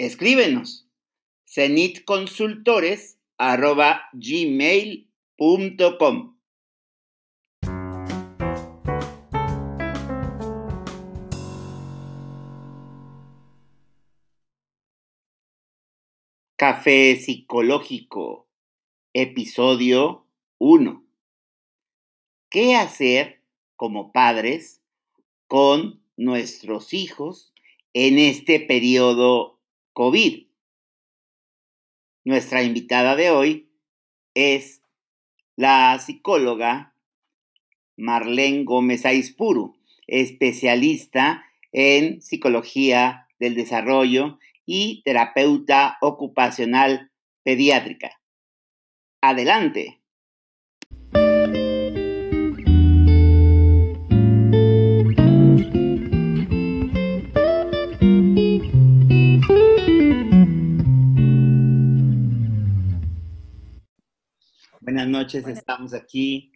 Escríbenos cenitconsultores.gmail.com Café Psicológico, episodio 1. ¿Qué hacer como padres con nuestros hijos en este periodo COVID? Nuestra invitada de hoy es la psicóloga Marlene Gómez Aispuru, especialista en psicología del desarrollo y terapeuta ocupacional pediátrica. Adelante. Buenas estamos aquí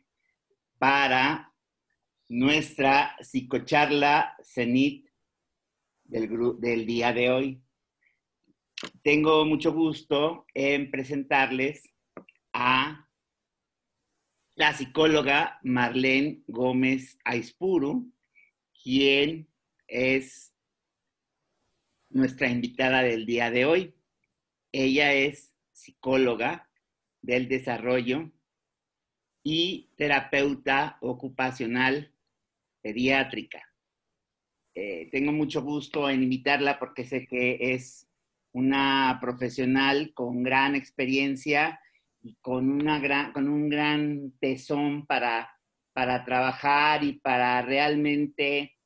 para nuestra psicocharla CENIT del, del día de hoy tengo mucho gusto en presentarles a la psicóloga Marlene Gómez Aispuru, quien es nuestra invitada del día de hoy. Ella es psicóloga del desarrollo y terapeuta ocupacional pediátrica. Eh, tengo mucho gusto en invitarla porque sé que es una profesional con gran experiencia y con, una gran, con un gran tesón para, para trabajar y para realmente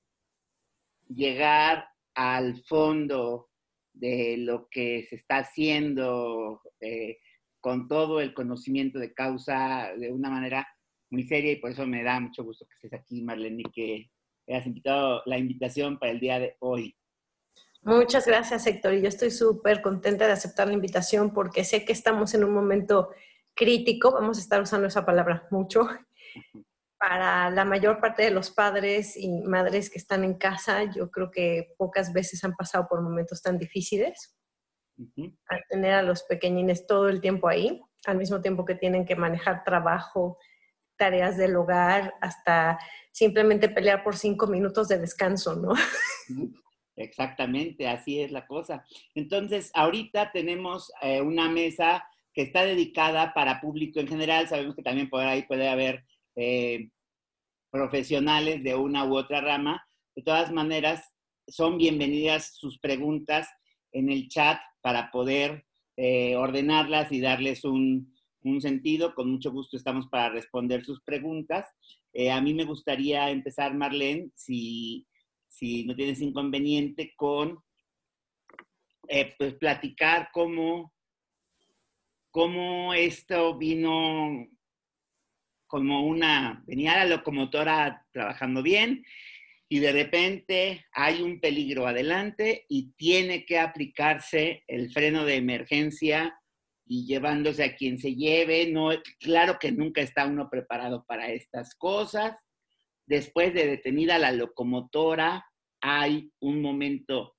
llegar al fondo de lo que se está haciendo eh, con todo el conocimiento de causa de una manera muy seria y por eso me da mucho gusto que estés aquí, Marlene, y que hayas invitado la invitación para el día de hoy. Muchas gracias, Héctor. Y yo estoy súper contenta de aceptar la invitación porque sé que estamos en un momento crítico, vamos a estar usando esa palabra mucho, para la mayor parte de los padres y madres que están en casa. Yo creo que pocas veces han pasado por momentos tan difíciles. Al tener a los pequeñines todo el tiempo ahí, al mismo tiempo que tienen que manejar trabajo, tareas del hogar, hasta simplemente pelear por cinco minutos de descanso, ¿no? Exactamente, así es la cosa. Entonces, ahorita tenemos eh, una mesa que está dedicada para público en general. Sabemos que también por ahí puede haber eh, profesionales de una u otra rama. De todas maneras, son bienvenidas sus preguntas en el chat para poder eh, ordenarlas y darles un, sentido. Con mucho gusto estamos para responder sus preguntas. a mí me gustaría empezar, Marlene, si si no tienes inconveniente, con eh, pues, platicar cómo, cómo esto vino como una, venía la locomotora trabajando bien y de repente hay un peligro adelante y tiene que aplicarse el freno de emergencia y llevándose a quien se lleve. No, claro que nunca está uno preparado para estas cosas después de detenida la locomotora, hay un momento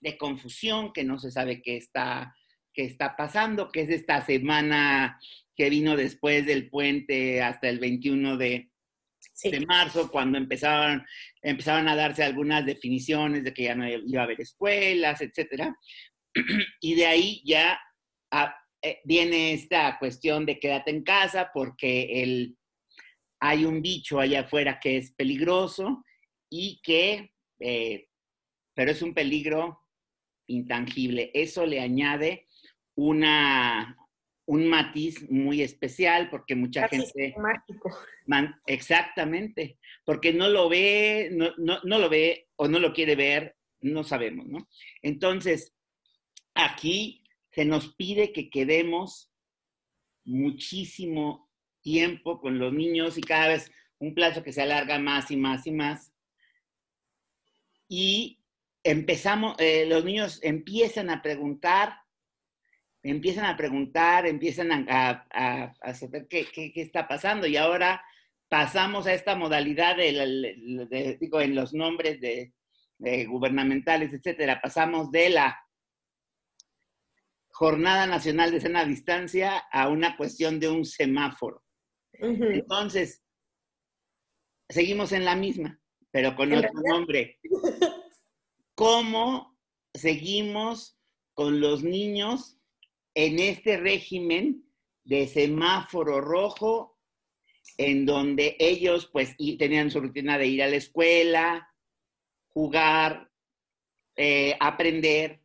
de confusión que no se sabe qué está, qué está pasando, que es esta semana que vino después del puente hasta el 21 de, marzo, cuando empezaron, empezaron a darse algunas definiciones de que ya no iba a haber escuelas, etc. Y de ahí ya ah, eh, viene esta cuestión de quédate en casa porque el, hay un bicho allá afuera que es peligroso y que, eh, pero es un peligro intangible. Eso le añade una, un matiz muy especial porque mucha gente... Mágico. exactamente, porque no lo ve, no, no, lo ve o no lo quiere ver no sabemos, ¿no? Entonces, aquí se nos pide que quedemos muchísimo tiempo con los niños y cada vez un plazo que se alarga más y más y más. Y empezamos, eh, los niños empiezan a preguntar, empiezan a preguntar, empiezan a, saber qué, está pasando. Y ahora pasamos a esta modalidad de, digo, en los nombres de, gubernamentales, etcétera, pasamos de la Jornada Nacional de Cena a Distancia a una cuestión de un semáforo. Entonces, seguimos en la misma, pero con otro nombre. ¿Cómo seguimos con los niños en este régimen de semáforo rojo, en donde ellos pues tenían su rutina de ir a la escuela, jugar, eh, aprender,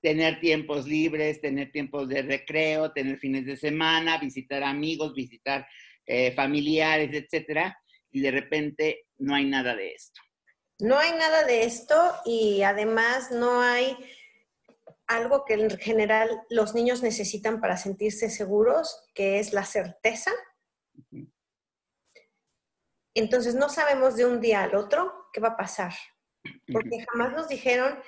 tener tiempos libres, tener tiempos de recreo, tener fines de semana, visitar amigos, visitar eh, familiares, etcétera, y de repente no hay nada de esto. No hay nada de esto y además no hay algo que en general los niños necesitan para sentirse seguros, que es la certeza. Entonces no sabemos de un día al otro qué va a pasar, porque jamás nos dijeron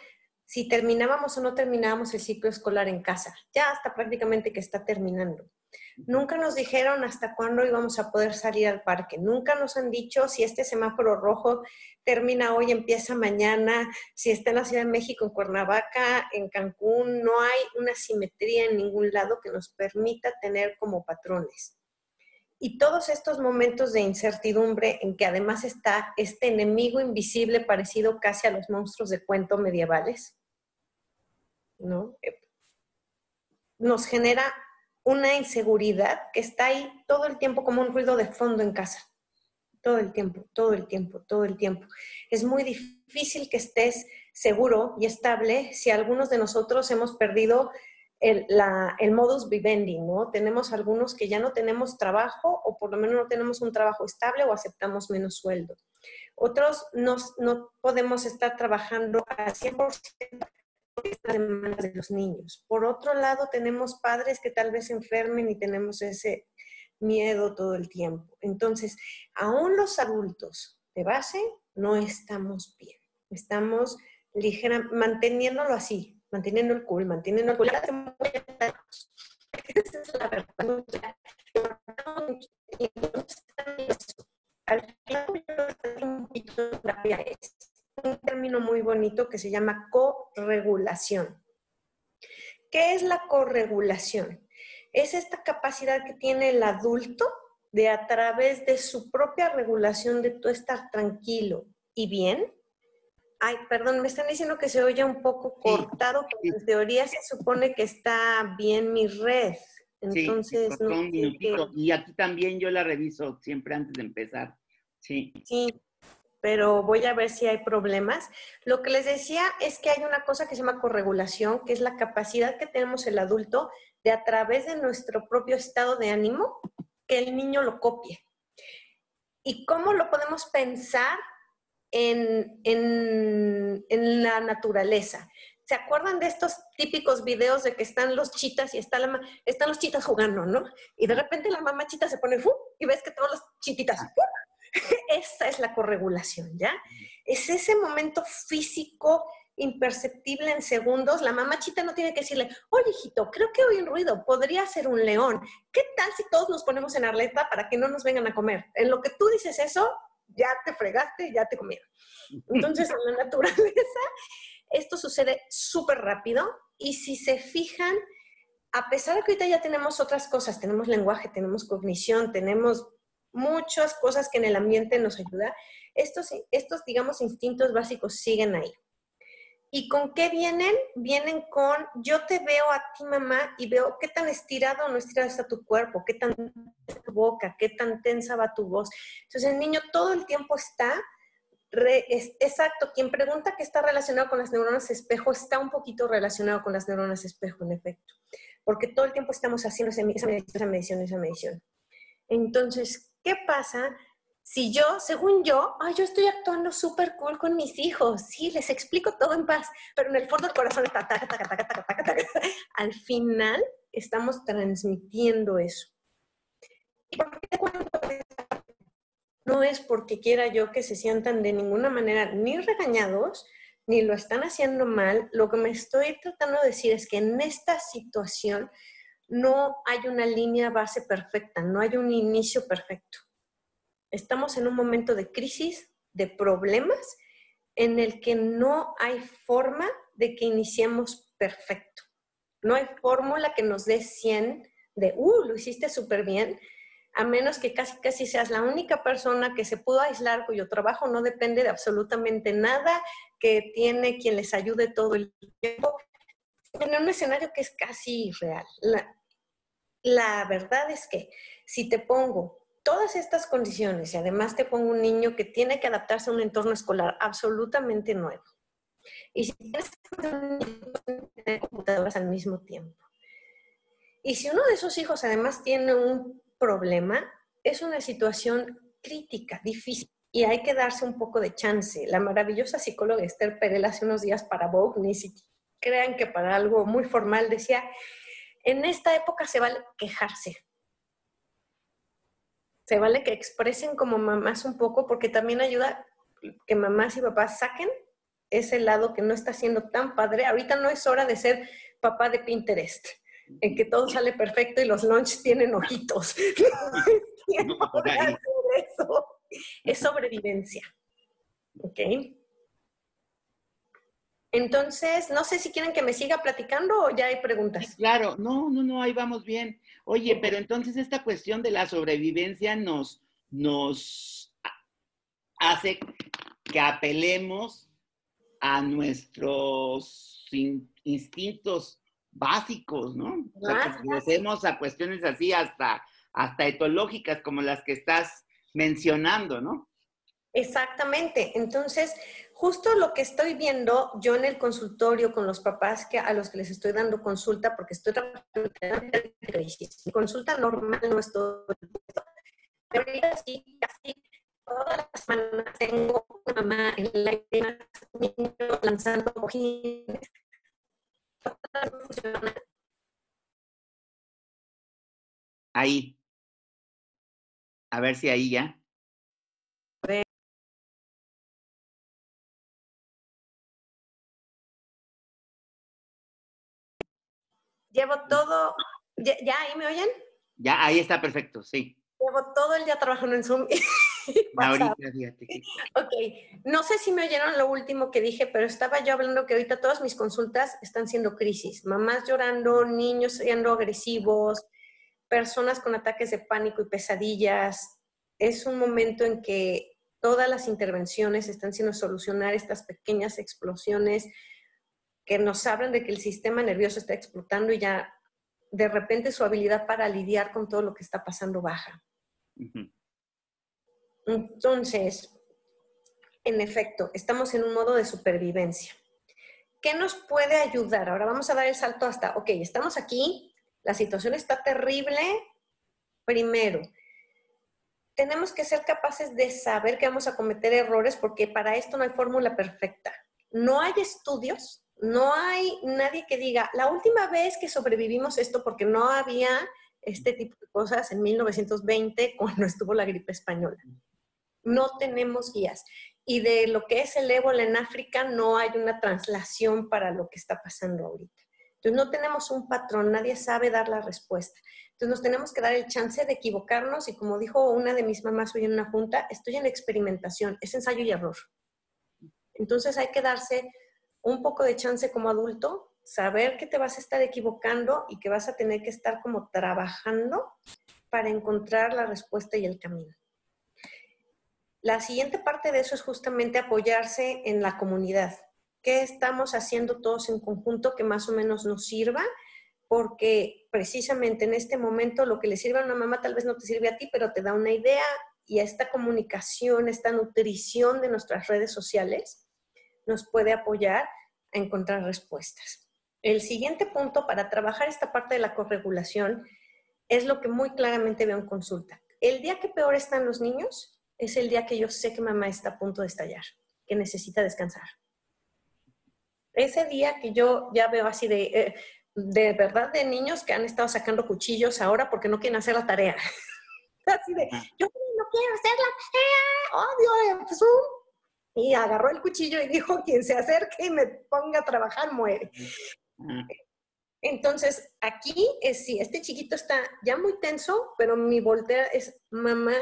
si terminábamos o no terminábamos el ciclo escolar en casa. Ya hasta prácticamente que está terminando. Nunca nos dijeron hasta cuándo íbamos a poder salir al parque. Nunca nos han dicho si este semáforo rojo termina hoy, empieza mañana, si está en la Ciudad de México, en Cuernavaca, en Cancún. No hay una simetría en ningún lado que nos permita tener como patrones. Y todos estos momentos de incertidumbre en que además está este enemigo invisible parecido casi a los monstruos de cuento medievales, ¿no? Eh, nos genera una inseguridad que está ahí todo el tiempo como un ruido de fondo en casa. Todo el tiempo, todo el tiempo, todo el tiempo. Es muy difícil que estés seguro y estable si algunos de nosotros hemos perdido el, modus vivendi, ¿no? Tenemos algunos que ya no tenemos trabajo o por lo menos no tenemos un trabajo estable o aceptamos menos sueldo. Otros no podemos estar trabajando al 100% estas demandas de los niños. Por otro lado, tenemos padres que tal vez enfermen y tenemos ese miedo todo el tiempo. Entonces, aún los adultos de base no estamos bien. Estamos ligera, manteniéndolo así, manteniendo el cool, manteniendo el cool. Esa es la verdad. Al un poquito un término muy bonito que se llama corregulación. ¿Qué es la corregulación? Es esta capacidad que tiene el adulto de a través de su propia regulación de tú estar tranquilo y bien. Ay, perdón, me están diciendo que se oye un poco cortado, pero en teoría se supone que está bien mi red. Entonces, no Y aquí también yo la reviso siempre antes de empezar. Sí. Sí, pero voy a ver si hay problemas. Lo que les decía es que hay una cosa que se llama corregulación, que es la capacidad que tenemos el adulto de a través de nuestro propio estado de ánimo, que el niño lo copie. ¿Y cómo lo podemos pensar en, en, la naturaleza? ¿Se acuerdan de estos típicos videos de que están los chitas y está la, están los chitas jugando, ¿no? Y de repente la mamá chita se pone ¡fu! y ves que todos los chititas Esa es la corregulación, ¿ya? Es ese momento físico imperceptible en segundos. La mamá chita no tiene que decirle, oye, hijito, creo que oí un ruido, podría ser un león. ¿Qué tal si todos nos ponemos en arleta para que no nos vengan a comer? En lo que tú dices eso, ya te fregaste, ya te comieron. Entonces, en la naturaleza, esto sucede súper rápido y si se fijan, a pesar de que ahorita ya tenemos otras cosas, tenemos lenguaje, tenemos cognición, tenemos muchas cosas que en el ambiente nos ayuda, estos, estos, digamos, instintos básicos siguen ahí. ¿Y con qué vienen? Vienen con, yo te veo a ti, mamá, y veo qué tan estirado o no estirado está tu cuerpo, qué tan tu boca, qué tan tensa va tu voz. Entonces el niño todo el tiempo está, exacto, quien pregunta que está relacionado con las neuronas espejo está un poquito relacionado con las neuronas espejo, en efecto, porque todo el tiempo estamos haciendo esa medición, esa medición, esa medición. Entonces, ¿Qué pasa Si yo, según yo, ay, yo estoy actuando súper cool con mis hijos, sí, les explico todo en paz, pero en el fondo del corazón está taca, taca, taca, taca, taca, taca. Al final estamos transmitiendo eso. ¿Y por qué cuento No es porque quiera yo que se sientan de ninguna manera ni regañados, ni lo están haciendo mal. Lo que me estoy tratando de decir es que en esta situación no hay una línea base perfecta, no hay un inicio perfecto. Estamos en un momento de crisis, de problemas, en el que no hay forma de que iniciemos perfecto. No hay fórmula que nos dé 100 de, uh, lo hiciste súper bien, a menos que casi casi seas la única persona que se pudo aislar, cuyo trabajo no depende de absolutamente nada, que tiene quien les ayude todo el tiempo, en un escenario que es casi irreal. La, la verdad es que si te pongo todas estas condiciones y además te pongo un niño que tiene que adaptarse a un entorno escolar absolutamente nuevo, y si tienes computadoras al mismo tiempo, y si uno de esos hijos además tiene un problema, es una situación crítica, difícil, y hay que darse un poco de chance. La maravillosa psicóloga Esther Perel hace unos días para Vogue, ni siquiera crean que para algo muy formal decía, en esta época se vale quejarse. Se vale que expresen como mamás un poco porque también ayuda que mamás y papás saquen ese lado que no está siendo tan padre. Ahorita no es hora de ser papá de Pinterest, en que todo sale perfecto y los lunch tienen ojitos. Es sobrevivencia. ¿Ok? Entonces, no sé si quieren que me siga platicando o ya hay preguntas. Claro, no, no, no, ahí vamos bien. Oye, pero entonces esta cuestión de la sobrevivencia nos, nos hace que apelemos a nuestros instintos básicos, ¿no? O sea, que a cuestiones así hasta, hasta etológicas como las que estás mencionando, ¿no? Exactamente. Entonces, justo lo que estoy viendo yo en el consultorio con los papás que, a los que les estoy dando consulta, porque estoy trabajando en crisis. Consulta normal no es todo pero sí, casi todas las semanas tengo mamá en la niño lanzando cojines. Ahí. A ver si ahí ya. Llevo todo, ¿ya, ahí me oyen? Ya, ahí está perfecto, sí. Llevo todo el día trabajando en Zoom. ahorita, Ok, no sé si me oyeron lo último que dije, pero estaba yo hablando que ahorita todas mis consultas están siendo crisis. Mamás llorando, niños siendo agresivos, personas con ataques de pánico y pesadillas. Es un momento en que todas las intervenciones están siendo solucionar estas pequeñas explosiones que nos hablan de que el sistema nervioso está explotando y ya de repente su habilidad para lidiar con todo lo que está pasando baja. Entonces, en efecto, estamos en un modo de supervivencia. ¿Qué nos puede ayudar? Ahora vamos a dar el salto hasta, ok, estamos aquí, la situación está terrible. Primero, tenemos que ser capaces de saber que vamos a cometer errores porque para esto no hay fórmula perfecta. No hay estudios no hay nadie que diga, la última vez que sobrevivimos esto, porque no había este tipo de cosas en 1920 cuando estuvo la gripe española. No tenemos guías. Y de lo que es el ébola en África no hay una translación para lo que está pasando ahorita. Entonces no tenemos un patrón, nadie sabe dar la respuesta. Entonces nos tenemos que dar el chance de equivocarnos y como dijo una de mis mamás hoy en una junta, estoy en experimentación, es ensayo y error. Entonces hay que darse un poco de chance como adulto, saber que te vas a estar equivocando y que vas a tener que estar como trabajando para encontrar la respuesta y el camino. La siguiente parte de eso es justamente apoyarse en la comunidad. ¿Qué estamos haciendo todos en conjunto que más o menos nos sirva? Porque precisamente en este momento lo que le sirve a una mamá tal vez no te sirve a ti, pero te da una idea y esta comunicación, esta nutrición de nuestras redes sociales nos puede apoyar a encontrar respuestas. El siguiente punto para trabajar esta parte de la corregulación es lo que muy claramente veo en consulta. El día que peor están los niños es el día que yo sé que mamá está a punto de estallar, que necesita descansar. Ese día que yo ya veo así de, eh, de verdad, de niños que han estado sacando cuchillos ahora porque no quieren hacer la tarea. así de, yo no quiero hacer la tarea, odio Zoom. Y agarró el cuchillo y dijo, quien se acerque y me ponga a trabajar muere. Entonces, aquí es sí, este chiquito está ya muy tenso, pero mi voltea es, mamá,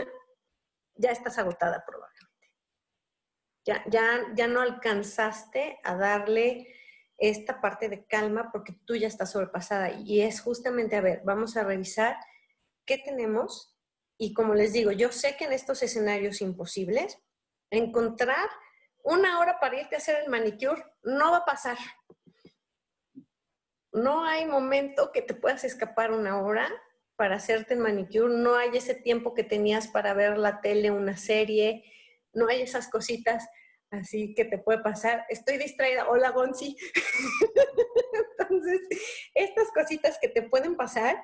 ya estás agotada probablemente. Ya, ya, ya no alcanzaste a darle esta parte de calma porque tú ya estás sobrepasada. Y es justamente, a ver, vamos a revisar qué tenemos. Y como les digo, yo sé que en estos escenarios imposibles, encontrar una hora para irte a hacer el manicure no va a pasar no hay momento que te puedas escapar una hora para hacerte el manicure, no hay ese tiempo que tenías para ver la tele, una serie, no hay esas cositas así que te puede pasar. Estoy distraída, hola Gonzi. Entonces, estas cositas que te pueden pasar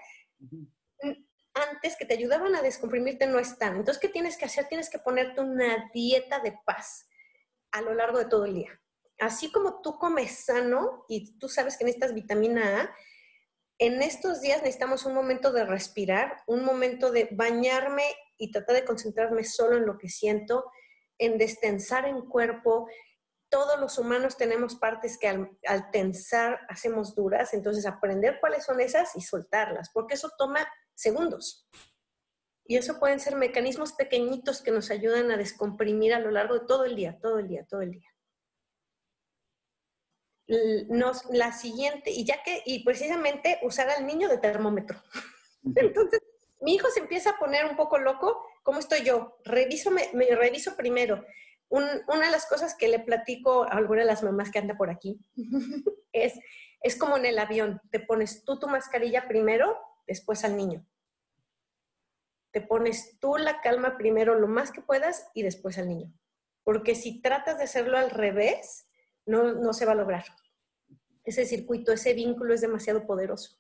antes que te ayudaban a descomprimirte no están. Entonces, ¿qué tienes que hacer? Tienes que ponerte una dieta de paz a lo largo de todo el día así como tú comes sano y tú sabes que necesitas vitamina A, en estos días necesitamos un momento de respirar, un momento de bañarme y tratar de concentrarme solo en lo que siento, en destensar en cuerpo. Todos los humanos tenemos partes que al, tensar hacemos duras, entonces aprender cuáles son esas y soltarlas, porque eso toma segundos. Y eso pueden ser mecanismos pequeñitos que nos ayudan a descomprimir a lo largo de todo el día, todo el día, todo el día nos, la siguiente, y ya que, y precisamente usar al niño de termómetro. Entonces, mi hijo se empieza a poner un poco loco, ¿cómo estoy yo? Reviso, me, reviso primero. una de las cosas que le platico a alguna de las mamás que anda por aquí es, es como en el avión, te pones tú tu mascarilla primero, después al niño. Te pones tú la calma primero lo más que puedas y después al niño. Porque si tratas de hacerlo al revés, no, se va a lograr. Ese circuito, ese vínculo es demasiado poderoso.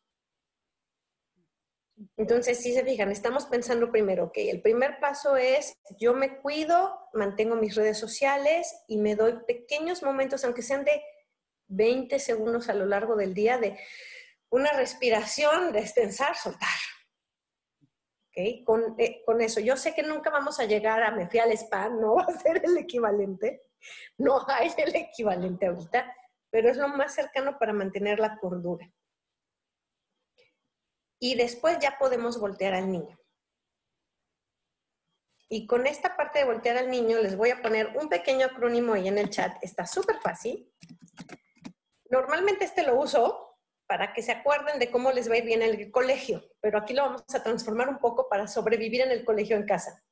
Entonces, si se fijan, estamos pensando primero, ok, el primer paso es yo me cuido, mantengo mis redes sociales y me doy pequeños momentos, aunque sean de 20 segundos a lo largo del día, de una respiración, destensar, soltar. ¿Ok? Con, eh, con eso, yo sé que nunca vamos a llegar a me fui al spa, no va a ser el equivalente, no hay el equivalente ahorita, pero es lo más cercano para mantener la cordura. Y después ya podemos voltear al niño. Y con esta parte de voltear al niño les voy a poner un pequeño acrónimo ahí en el chat. Está súper fácil. Normalmente este lo uso para que se acuerden de cómo les va a ir bien en el colegio, pero aquí lo vamos a transformar un poco para sobrevivir en el colegio en casa.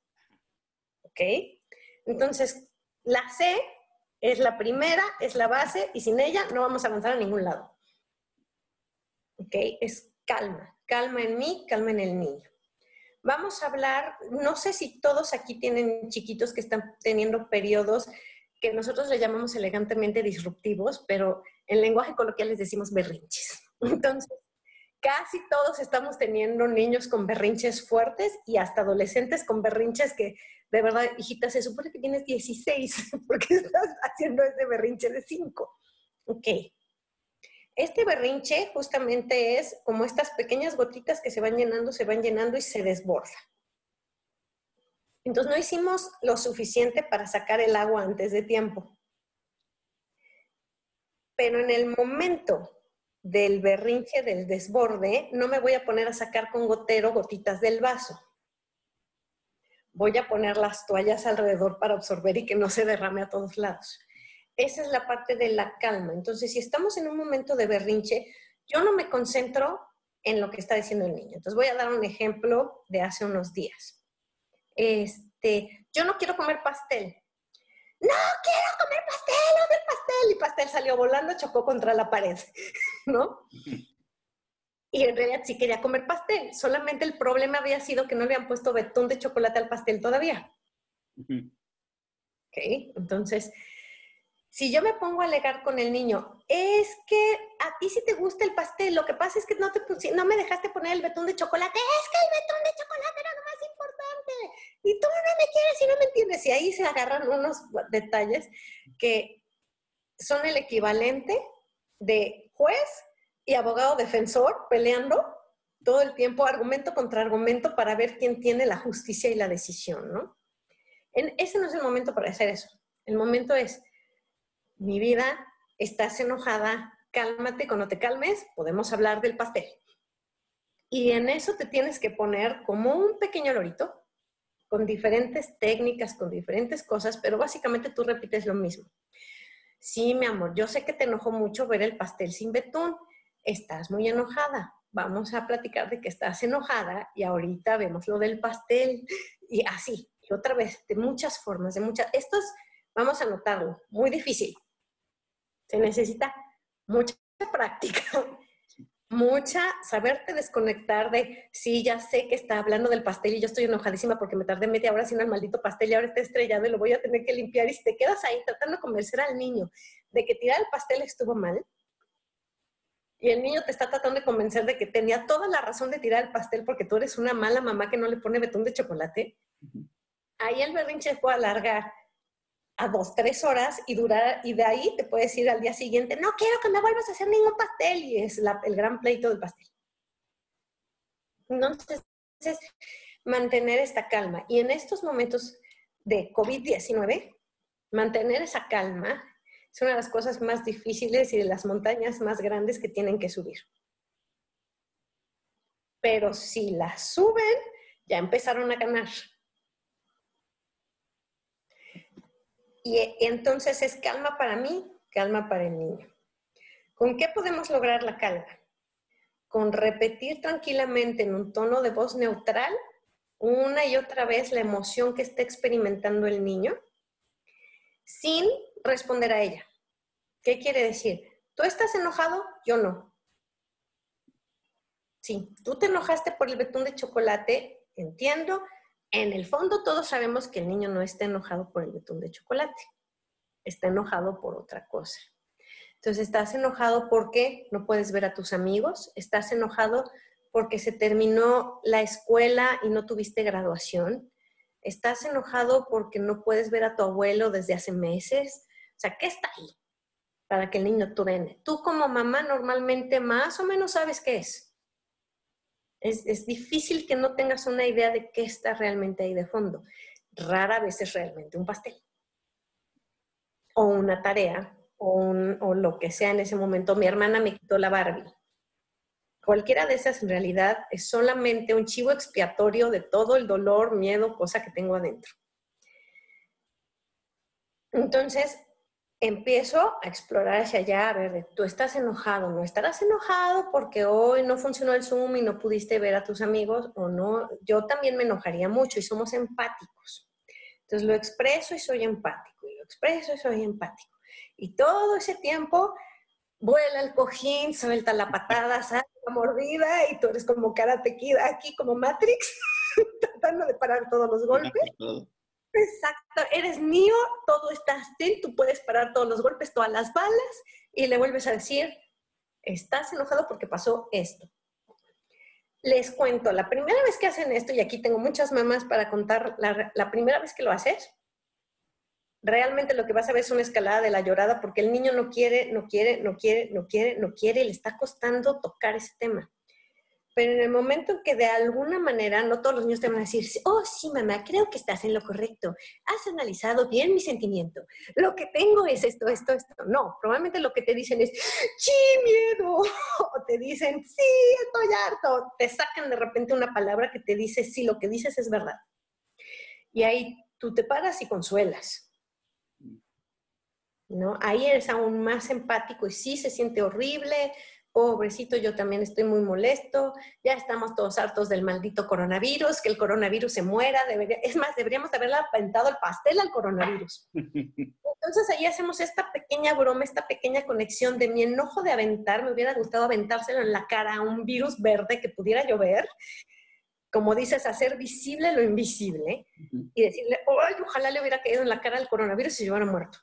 ¿Ok? Entonces, la C es la primera, es la base y sin ella no vamos a avanzar a ningún lado. ¿Ok? Es calma, calma en mí, calma en el niño. Vamos a hablar, no sé si todos aquí tienen chiquitos que están teniendo periodos que nosotros le llamamos elegantemente disruptivos, pero en lenguaje coloquial les decimos berrinches. Entonces, casi todos estamos teniendo niños con berrinches fuertes y hasta adolescentes con berrinches que de verdad, hijita, se supone que tienes 16, porque estás haciendo ese berrinche de 5. Ok. Este berrinche justamente es como estas pequeñas gotitas que se van llenando, se van llenando y se desborda. Entonces no hicimos lo suficiente para sacar el agua antes de tiempo. Pero en el momento del berrinche, del desborde, no me voy a poner a sacar con gotero gotitas del vaso voy a poner las toallas alrededor para absorber y que no se derrame a todos lados. Esa es la parte de la calma. Entonces, si estamos en un momento de berrinche, yo no me concentro en lo que está diciendo el niño. Entonces, voy a dar un ejemplo de hace unos días. Este, yo no quiero comer pastel. No quiero comer pastel, odio el pastel. Y pastel salió volando, chocó contra la pared, ¿no? y en realidad sí quería comer pastel. Solamente el problema había sido que no le habían puesto betún de chocolate al pastel todavía. Ok, entonces, si yo me pongo a alegar con el niño, es que a ti sí te gusta el pastel, lo que pasa es que no, te, no me dejaste poner el betún de chocolate, es que el betún de chocolate era lo más importante. y tú no me quieres y no me entiendes. Y ahí se agarran unos detalles que son el equivalente de juez y abogado defensor peleando todo el tiempo, argumento contra argumento, para ver quién tiene la justicia y la decisión, ¿no? En, ese no es el momento para hacer eso. El momento es, mi vida, estás enojada, cálmate, cuando te calmes, podemos hablar del pastel. Y en eso te tienes que poner como un pequeño lorito, con diferentes técnicas, con diferentes cosas, pero básicamente tú repites lo mismo. Sí, mi amor, yo sé que te enojó mucho ver el pastel sin betún. Estás muy enojada. Vamos a platicar de que estás enojada y ahorita vemos lo del pastel y así. Y otra vez, de muchas formas, de muchas. Esto es, vamos a notarlo, muy difícil. Se necesita mucha práctica mucha, saberte desconectar de, sí, ya sé que está hablando del pastel y yo estoy enojadísima porque me tardé media hora haciendo el maldito pastel y ahora está estrellado y lo voy a tener que limpiar. Y si te quedas ahí tratando de convencer al niño de que tirar el pastel estuvo mal, y el niño te está tratando de convencer de que tenía toda la razón de tirar el pastel porque tú eres una mala mamá que no le pone betún de chocolate, ahí el berrinche puede alargar a dos, tres horas y durar, y de ahí te puedes ir al día siguiente, no quiero que me vuelvas a hacer ningún pastel, y es el gran pleito del pastel. Entonces, mantener esta calma. Y en estos momentos de COVID-19, mantener esa calma es una de las cosas más difíciles y de las montañas más grandes que tienen que subir. Pero si la suben, ya empezaron a ganar. Y entonces es calma para mí, calma para el niño. ¿Con qué podemos lograr la calma? Con repetir tranquilamente en un tono de voz neutral una y otra vez la emoción que está experimentando el niño sin responder a ella. ¿Qué quiere decir? ¿Tú estás enojado? Yo no. Sí, tú te enojaste por el betún de chocolate, entiendo, en el fondo todos sabemos que el niño no está enojado por el betún de chocolate, está enojado por otra cosa. Entonces, estás enojado porque no puedes ver a tus amigos, estás enojado porque se terminó la escuela y no tuviste graduación, estás enojado porque no puedes ver a tu abuelo desde hace meses. O sea, ¿qué está ahí? Para que el niño truene. Tú como mamá normalmente más o menos sabes qué es es, difícil que no tengas una idea de qué está realmente ahí de fondo. Rara vez es realmente un pastel. O una tarea, o, o lo que sea en ese momento. Mi hermana me quitó la Barbie. Cualquiera de esas en realidad es solamente un chivo expiatorio de todo el dolor, miedo, cosa que tengo adentro. Entonces, empiezo a explorar hacia allá, a ver, tú estás enojado, no estarás enojado porque hoy no funcionó el Zoom y no pudiste ver a tus amigos o no, yo también me enojaría mucho y somos empáticos. Entonces lo expreso y soy empático, y lo expreso y soy empático. Y todo ese tiempo vuela el cojín, suelta la patada, sale la mordida y tú eres como karate kid aquí, como Matrix, tratando de parar todos los golpes. Exacto, eres mío, todo está así, tú puedes parar todos los golpes, todas las balas y le vuelves a decir, estás enojado porque pasó esto. Les cuento, la primera vez que hacen esto, y aquí tengo muchas mamás para contar, la, la primera vez que lo haces, realmente lo que vas a ver es una escalada de la llorada porque el niño no quiere, no quiere, no quiere, no quiere, no quiere, le está costando tocar ese tema. Pero en el momento en que de alguna manera, no todos los niños te van a decir, oh, sí, mamá, creo que estás en lo correcto, has analizado bien mi sentimiento, lo que tengo es esto, esto, esto. No, probablemente lo que te dicen es, sí, miedo, o te dicen, sí, estoy harto, te sacan de repente una palabra que te dice, sí, lo que dices es verdad. Y ahí tú te paras y consuelas. ¿No? Ahí eres aún más empático y sí se siente horrible, pobrecito, yo también estoy muy molesto, ya estamos todos hartos del maldito coronavirus, que el coronavirus se muera, debería, es más, deberíamos haberle aventado el pastel al coronavirus. Entonces ahí hacemos esta pequeña broma, esta pequeña conexión de mi enojo de aventar, me hubiera gustado aventárselo en la cara a un virus verde que pudiera llover, como dices, hacer visible lo invisible y decirle, Ay, ojalá le hubiera caído en la cara al coronavirus y se hubiera muerto.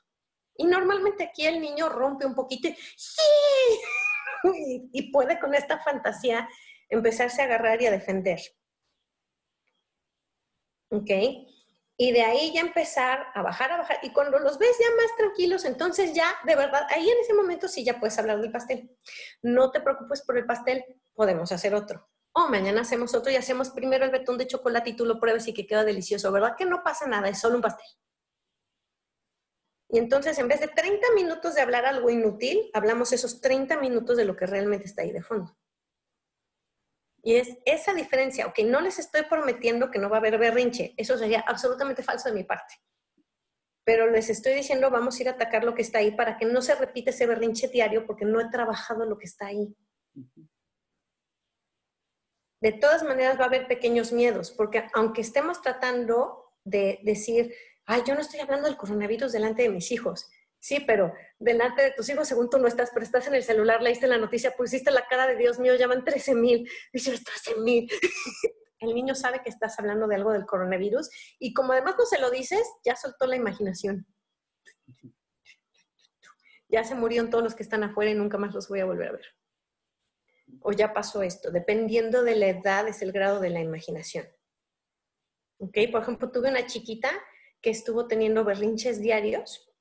Y normalmente aquí el niño rompe un poquito y, ¡sí! y, puede con esta fantasía empezarse a agarrar y a defender. ¿Ok? y de ahí ya empezar a bajar, a bajar. Y cuando los ves ya más tranquilos, entonces ya, de verdad, ahí en ese momento sí ya puedes hablar del pastel. No te preocupes por el pastel, podemos hacer otro. O mañana hacemos otro y hacemos primero el betún de chocolate y tú lo pruebes y que queda delicioso, ¿verdad? Que no pasa nada, es solo un pastel. Y entonces, en vez de 30 minutos de hablar algo inútil, hablamos esos 30 minutos de lo que realmente está ahí de fondo. Y es esa diferencia, ok, no les estoy prometiendo que no va a haber berrinche, eso sería absolutamente falso de mi parte. Pero les estoy diciendo, vamos a ir a atacar lo que está ahí para que no se repita ese berrinche diario porque no he trabajado lo que está ahí. De todas maneras va a haber pequeños miedos, porque aunque estemos tratando de decir, ay, yo no estoy hablando del coronavirus delante de mis hijos, Sí, pero delante de tus hijos, según tú no estás, pero estás en el celular, leíste la noticia, pusiste la cara de Dios mío, llaman 13 mil, dices 13 mil. El niño sabe que estás hablando de algo del coronavirus y como además no se lo dices, ya soltó la imaginación. Ya se murieron todos los que están afuera y nunca más los voy a volver a ver. O ya pasó esto. Dependiendo de la edad es el grado de la imaginación. ¿Ok? Por ejemplo, tuve una chiquita que estuvo teniendo berrinches diarios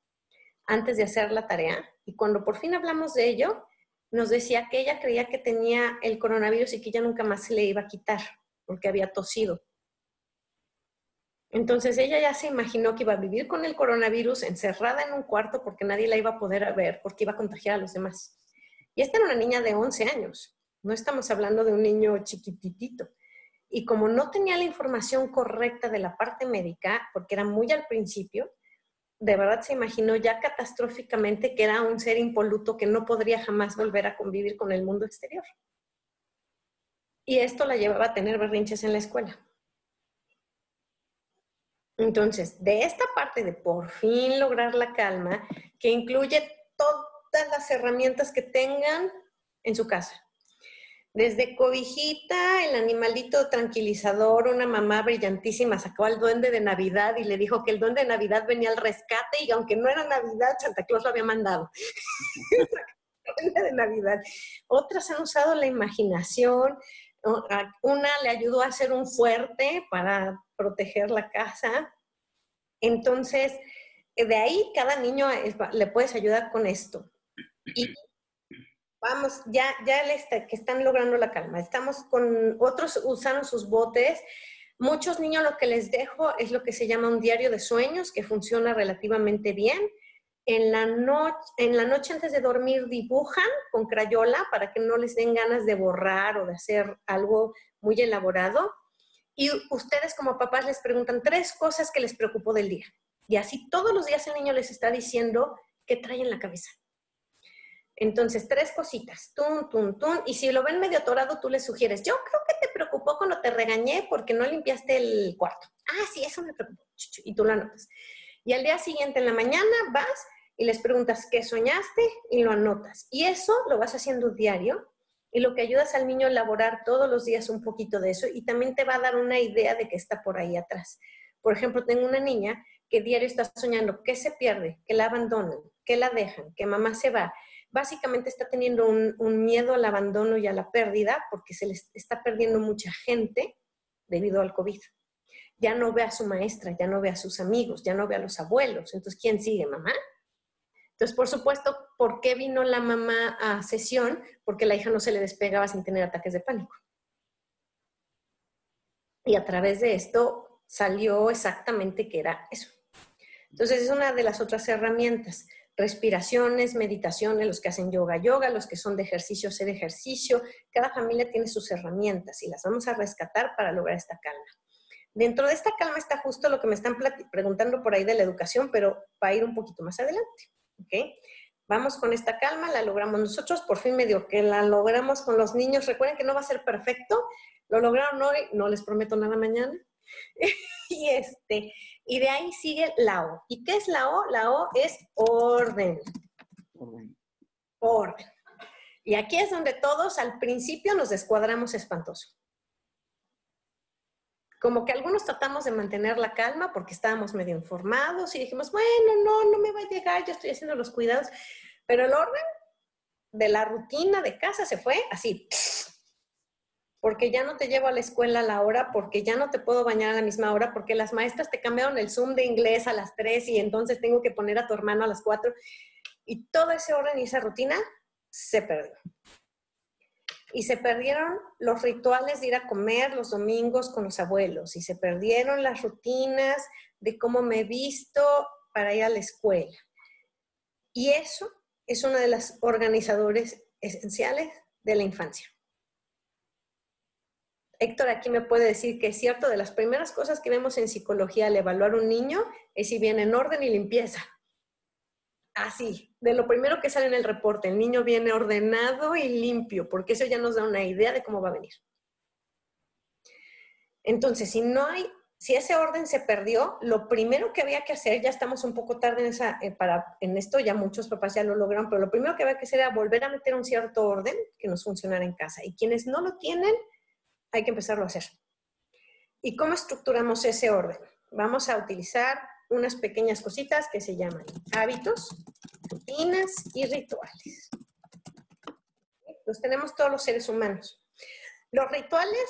antes de hacer la tarea y cuando por fin hablamos de ello, nos decía que ella creía que tenía el coronavirus y que ya nunca más se le iba a quitar porque había tosido. Entonces ella ya se imaginó que iba a vivir con el coronavirus encerrada en un cuarto porque nadie la iba a poder ver porque iba a contagiar a los demás. Y esta era una niña de 11 años, no estamos hablando de un niño chiquititito. Y como no tenía la información correcta de la parte médica, porque era muy al principio, de verdad se imaginó ya catastróficamente que era un ser impoluto que no podría jamás volver a convivir con el mundo exterior. Y esto la llevaba a tener berrinches en la escuela. Entonces, de esta parte de por fin lograr la calma, que incluye todas las herramientas que tengan en su casa, desde cobijita, el animalito tranquilizador, una mamá brillantísima sacó al duende de Navidad y le dijo que el duende de Navidad venía al rescate y aunque no era Navidad, Santa Claus lo había mandado. de Navidad. Otras han usado la imaginación. Una le ayudó a hacer un fuerte para proteger la casa. Entonces, de ahí cada niño le puedes ayudar con esto. Y vamos, ya, ya que están logrando la calma. Estamos con otros usando sus botes. Muchos niños lo que les dejo es lo que se llama un diario de sueños, que funciona relativamente bien. En la, en la noche antes de dormir dibujan con crayola para que no les den ganas de borrar o de hacer algo muy elaborado. Y ustedes como papás les preguntan tres cosas que les preocupó del día. Y así todos los días el niño les está diciendo qué trae en la cabeza. Entonces, tres cositas, tun, tun, tun. Y si lo ven medio atorado, tú le sugieres, yo creo que te preocupó cuando te regañé porque no limpiaste el cuarto. Ah, sí, eso me preocupó. Y tú lo anotas. Y al día siguiente, en la mañana, vas y les preguntas qué soñaste y lo anotas. Y eso lo vas haciendo diario y lo que ayudas al niño a elaborar todos los días un poquito de eso y también te va a dar una idea de qué está por ahí atrás. Por ejemplo, tengo una niña que diario está soñando que se pierde, que la abandonan, que la dejan, que mamá se va básicamente está teniendo un, miedo al abandono y a la pérdida porque se les está perdiendo mucha gente debido al COVID. Ya no ve a su maestra, ya no ve a sus amigos, ya no ve a los abuelos. Entonces, ¿quién sigue? ¿Mamá? Entonces, por supuesto, ¿por qué vino la mamá a sesión? Porque la hija no se le despegaba sin tener ataques de pánico. Y a través de esto salió exactamente que era eso. Entonces, es una de las otras herramientas respiraciones, meditaciones, los que hacen yoga, yoga, los que son de ejercicio, hacer ejercicio. Cada familia tiene sus herramientas y las vamos a rescatar para lograr esta calma. Dentro de esta calma está justo lo que me están preguntando por ahí de la educación, pero va a ir un poquito más adelante. ¿okay? Vamos con esta calma, la logramos nosotros, por fin medio que la logramos con los niños. Recuerden que no va a ser perfecto, lo lograron hoy, no les prometo nada mañana. y este, y de ahí sigue la O. ¿Y qué es la O? La O es orden. Orden. Orden. Y aquí es donde todos al principio nos descuadramos espantoso. Como que algunos tratamos de mantener la calma porque estábamos medio informados y dijimos, bueno, no, no me va a llegar, yo estoy haciendo los cuidados. Pero el orden de la rutina de casa se fue así. Porque ya no te llevo a la escuela a la hora, porque ya no te puedo bañar a la misma hora, porque las maestras te cambiaron el Zoom de inglés a las 3 y entonces tengo que poner a tu hermano a las 4. Y todo ese orden y esa rutina se perdió. Y se perdieron los rituales de ir a comer los domingos con los abuelos, y se perdieron las rutinas de cómo me he visto para ir a la escuela. Y eso es uno de los organizadores esenciales de la infancia. Héctor aquí me puede decir que es cierto, de las primeras cosas que vemos en psicología al evaluar un niño es si viene en orden y limpieza. Así, de lo primero que sale en el reporte, el niño viene ordenado y limpio, porque eso ya nos da una idea de cómo va a venir. Entonces, si no hay, si ese orden se perdió, lo primero que había que hacer, ya estamos un poco tarde en, esa, eh, para, en esto, ya muchos papás ya lo lograron, pero lo primero que había que hacer era volver a meter un cierto orden que nos funcionara en casa. Y quienes no lo tienen, hay que empezarlo a hacer. ¿Y cómo estructuramos ese orden? Vamos a utilizar unas pequeñas cositas que se llaman hábitos, rutinas y rituales. Los tenemos todos los seres humanos. Los rituales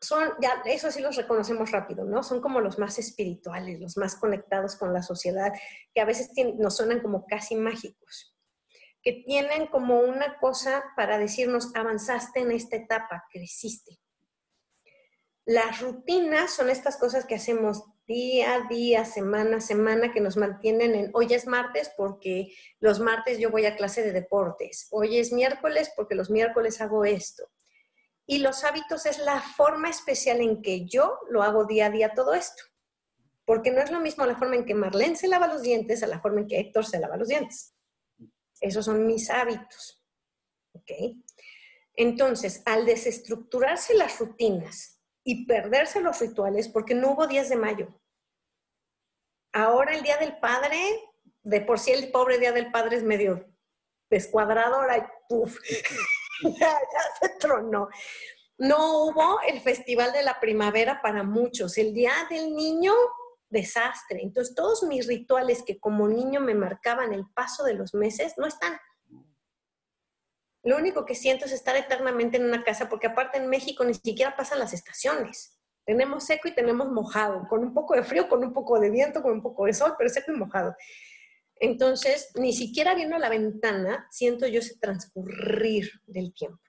son, ya eso sí los reconocemos rápido, ¿no? Son como los más espirituales, los más conectados con la sociedad, que a veces nos suenan como casi mágicos, que tienen como una cosa para decirnos, avanzaste en esta etapa, creciste. Las rutinas son estas cosas que hacemos día a día, semana a semana, que nos mantienen en, hoy es martes porque los martes yo voy a clase de deportes, hoy es miércoles porque los miércoles hago esto. Y los hábitos es la forma especial en que yo lo hago día a día todo esto. Porque no es lo mismo la forma en que Marlene se lava los dientes a la forma en que Héctor se lava los dientes. Esos son mis hábitos. ¿Ok? Entonces, al desestructurarse las rutinas y perderse los rituales porque no hubo 10 de mayo. Ahora el Día del Padre, de por sí el pobre Día del Padre es medio descuadrado, ahora puff, ya se tronó. No hubo el Festival de la Primavera para muchos. El Día del Niño, desastre. Entonces todos mis rituales que como niño me marcaban el paso de los meses no están. Lo único que siento es estar eternamente en una casa, porque aparte en México ni siquiera pasan las estaciones. Tenemos seco y tenemos mojado, con un poco de frío, con un poco de viento, con un poco de sol, pero seco y mojado. Entonces, ni siquiera viendo la ventana siento yo ese transcurrir del tiempo.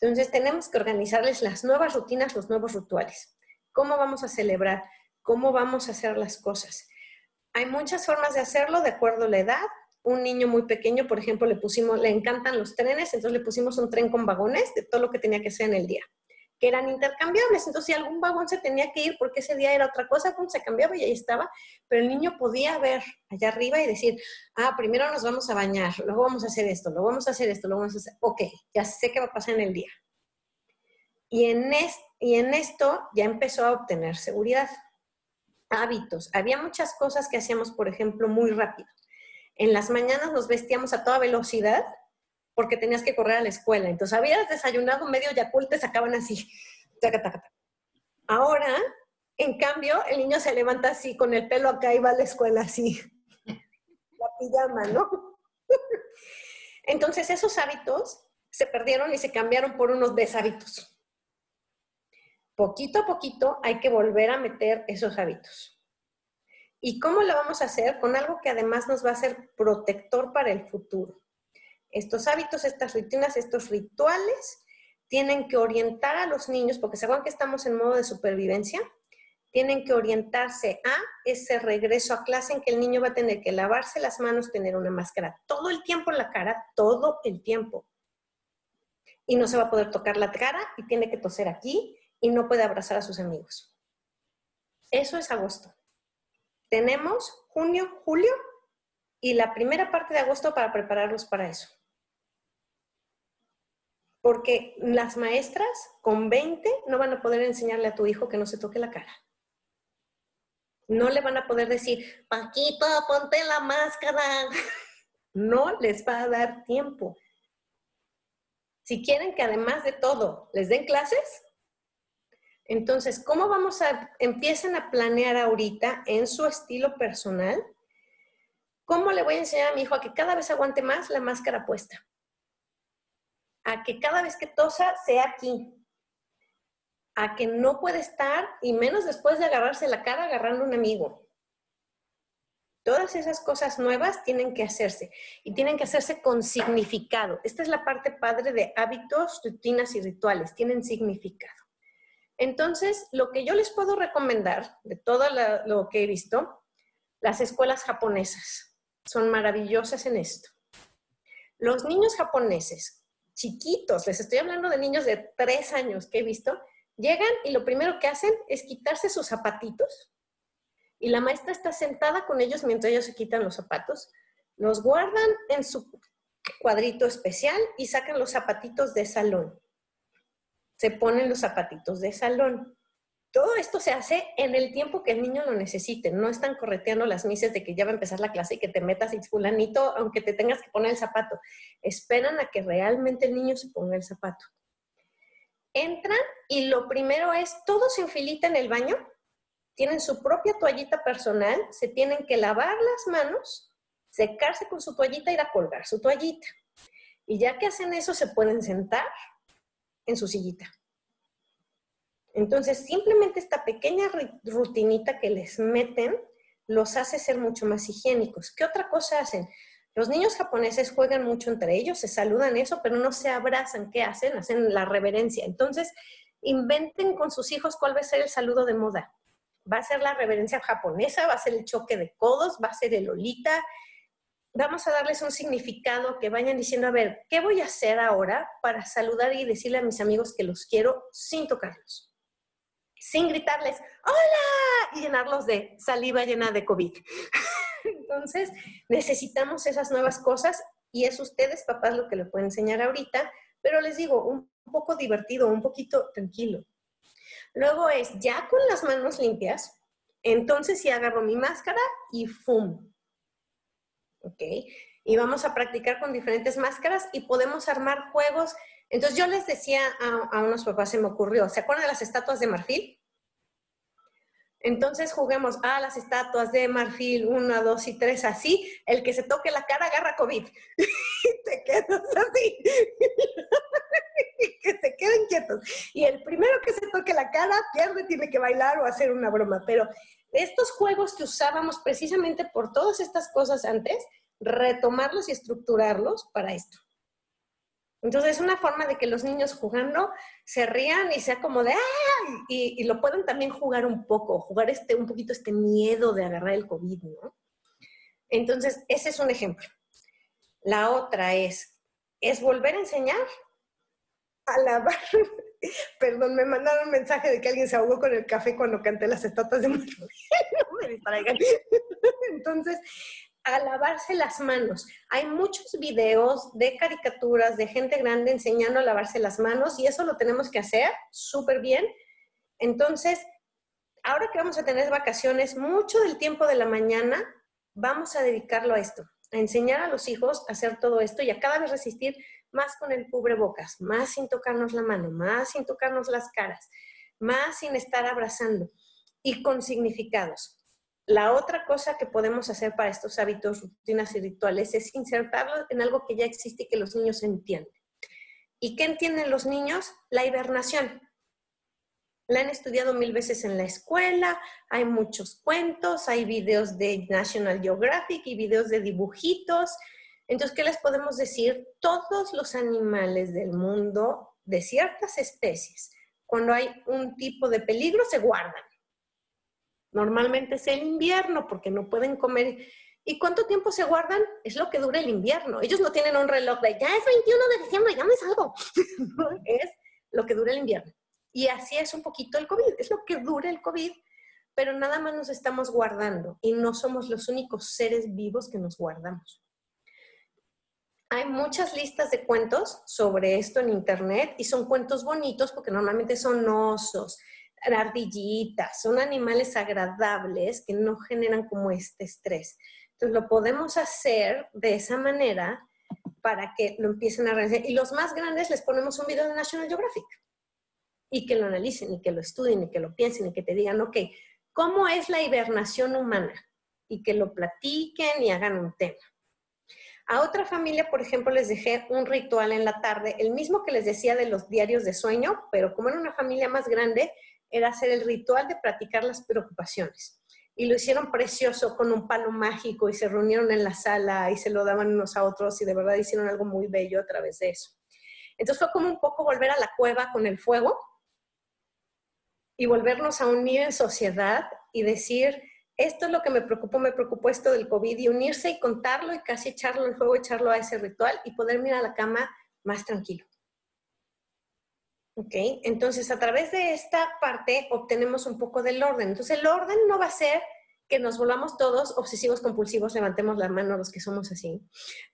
Entonces, tenemos que organizarles las nuevas rutinas, los nuevos rituales. ¿Cómo vamos a celebrar? ¿Cómo vamos a hacer las cosas? Hay muchas formas de hacerlo de acuerdo a la edad, un niño muy pequeño, por ejemplo, le pusimos, le encantan los trenes, entonces le pusimos un tren con vagones de todo lo que tenía que ser en el día, que eran intercambiables. Entonces, si algún vagón se tenía que ir porque ese día era otra cosa, pues se cambiaba y ahí estaba. Pero el niño podía ver allá arriba y decir, ah, primero nos vamos a bañar, luego vamos a hacer esto, luego vamos a hacer esto, luego vamos a hacer, ok, ya sé qué va a pasar en el día. Y en, y en esto ya empezó a obtener seguridad, hábitos. Había muchas cosas que hacíamos, por ejemplo, muy rápido en las mañanas nos vestíamos a toda velocidad porque tenías que correr a la escuela. Entonces, habías desayunado medio Yakult, te sacaban así. Ahora, en cambio, el niño se levanta así, con el pelo acá y va a la escuela así. La pijama, ¿no? Entonces, esos hábitos se perdieron y se cambiaron por unos deshábitos. Poquito a poquito hay que volver a meter esos hábitos. ¿Y cómo lo vamos a hacer? Con algo que además nos va a ser protector para el futuro. Estos hábitos, estas rutinas, estos rituales tienen que orientar a los niños, porque saben que estamos en modo de supervivencia, tienen que orientarse a ese regreso a clase en que el niño va a tener que lavarse las manos, tener una máscara todo el tiempo en la cara, todo el tiempo. Y no se va a poder tocar la cara y tiene que toser aquí y no puede abrazar a sus amigos. Eso es agosto. Tenemos junio, julio y la primera parte de agosto para prepararlos para eso. Porque las maestras con 20 no van a poder enseñarle a tu hijo que no se toque la cara. No le van a poder decir, Paquito, ponte la máscara. No les va a dar tiempo. Si quieren que además de todo les den clases, entonces, ¿cómo vamos a, empiecen a planear ahorita en su estilo personal? ¿Cómo le voy a enseñar a mi hijo a que cada vez aguante más la máscara puesta? A que cada vez que tosa sea aquí. a que no puede estar, y menos después de agarrarse la cara agarrando a un amigo. Todas esas cosas nuevas tienen que hacerse y tienen que hacerse con significado. Esta es la parte padre de hábitos, rutinas y rituales. Tienen significado. Entonces, lo que yo les puedo recomendar de todo lo que he visto, las escuelas japonesas son maravillosas en esto. Los niños japoneses, chiquitos, les estoy hablando de niños de tres años que he visto, llegan y lo primero que hacen es quitarse sus zapatitos y la maestra está sentada con ellos mientras ellos se quitan los zapatos, los guardan en su cuadrito especial y sacan los zapatitos de salón. Se ponen los zapatitos de salón. Todo esto se hace en el tiempo que el niño lo necesite. No están correteando las mises de que ya va a empezar la clase y que te metas y fulanito, aunque te tengas que poner el zapato. Esperan a que realmente el niño se ponga el zapato. Entran y lo primero es, todos en filita en el baño, tienen su propia toallita personal, se tienen que lavar las manos, secarse con su toallita ir a colgar su toallita. Y ya que hacen eso, se pueden sentar en su sillita. Entonces, simplemente esta pequeña rutinita que les meten los hace ser mucho más higiénicos. ¿Qué otra cosa hacen? Los niños japoneses juegan mucho entre ellos, se saludan eso, pero no se abrazan. ¿Qué hacen? Hacen la reverencia. Entonces, inventen con sus hijos cuál va a ser el saludo de moda va a ser la reverencia japonesa, va a ser el choque de codos, va a ser el olita. Vamos a darles un significado que vayan diciendo, a ver, ¿qué voy a hacer ahora para saludar y decirle a mis amigos que los quiero sin tocarlos? Sin gritarles, hola, y llenarlos de saliva llena de COVID. Entonces, necesitamos esas nuevas cosas y es ustedes, papás, lo que le pueden enseñar ahorita, pero les digo, un poco divertido, un poquito tranquilo. Luego es, ya con las manos limpias, entonces sí agarro mi máscara y ¡fum! ¿Ok? Y vamos a practicar con diferentes máscaras y podemos armar juegos. Entonces yo les decía a, a unos papás, se me ocurrió, ¿se acuerdan de las estatuas de marfil? Entonces juguemos a las estatuas de marfil, una, dos y tres, así. El que se toque la cara agarra COVID. y te quedas así. que se queden quietos. Y el primero que se toque la cara pierde, tiene que bailar o hacer una broma. Pero estos juegos que usábamos precisamente por todas estas cosas antes, retomarlos y estructurarlos para esto. Entonces es una forma de que los niños jugando se rían y sea como de ¡ah! Y, lo puedan también jugar un poco, jugar este, un poquito este miedo de agarrar el COVID, ¿no? Entonces, ese es un ejemplo. La otra es, es volver a enseñar a lavar. Perdón, me mandaron un mensaje de que alguien se ahogó con el café cuando canté las estatuas de no me distraigan. Entonces, a lavarse las manos. Hay muchos videos de caricaturas de gente grande enseñando a lavarse las manos y eso lo tenemos que hacer súper bien. Entonces, ahora que vamos a tener vacaciones, mucho del tiempo de la mañana vamos a dedicarlo a esto, a enseñar a los hijos a hacer todo esto y a cada vez resistir más con el cubrebocas, más sin tocarnos la mano, más sin tocarnos las caras, más sin estar abrazando y con significados. La otra cosa que podemos hacer para estos hábitos, rutinas y rituales es insertarlos en algo que ya existe y que los niños entienden. ¿Y qué entienden los niños? La hibernación. La han estudiado mil veces en la escuela, hay muchos cuentos, hay videos de National Geographic y videos de dibujitos. Entonces, ¿qué les podemos decir? Todos los animales del mundo, de ciertas especies, cuando hay un tipo de peligro, se guardan Normalmente es el invierno porque no pueden comer. ¿Y cuánto tiempo se guardan? Es lo que dura el invierno. Ellos no tienen un reloj de ya es 21 de diciembre, ya me salgo. es lo que dura el invierno. Y así es un poquito el COVID, es lo que dura el COVID, pero nada más nos estamos guardando y no somos los únicos seres vivos que nos guardamos. Hay muchas listas de cuentos sobre esto en internet y son cuentos bonitos porque normalmente son osos, ardillitas, son animales agradables que no generan como este estrés. Entonces lo podemos hacer de esa manera para que lo empiecen a realizar. Y los más grandes les ponemos un video de National Geographic y que lo analicen y que lo estudien y que lo piensen y que te digan, ok, ¿cómo es la hibernación humana? Y que lo platiquen y hagan un tema. A otra familia, por ejemplo, les dejé un ritual en la tarde, el mismo que les decía de los diarios de sueño, pero como era una familia más grande, era hacer el ritual de practicar las preocupaciones. Y lo hicieron precioso con un palo mágico y se reunieron en la sala y se lo daban unos a otros y de verdad hicieron algo muy bello a través de eso. Entonces fue como un poco volver a la cueva con el fuego y volvernos a unir en sociedad y decir, esto es lo que me preocupó, me preocupó esto del COVID y unirse y contarlo y casi echarlo en fuego, echarlo a ese ritual y poder mirar a la cama más tranquilo. ¿Ok? Entonces, a través de esta parte obtenemos un poco del orden. Entonces, el orden no va a ser que nos volvamos todos obsesivos compulsivos, levantemos la mano los que somos así,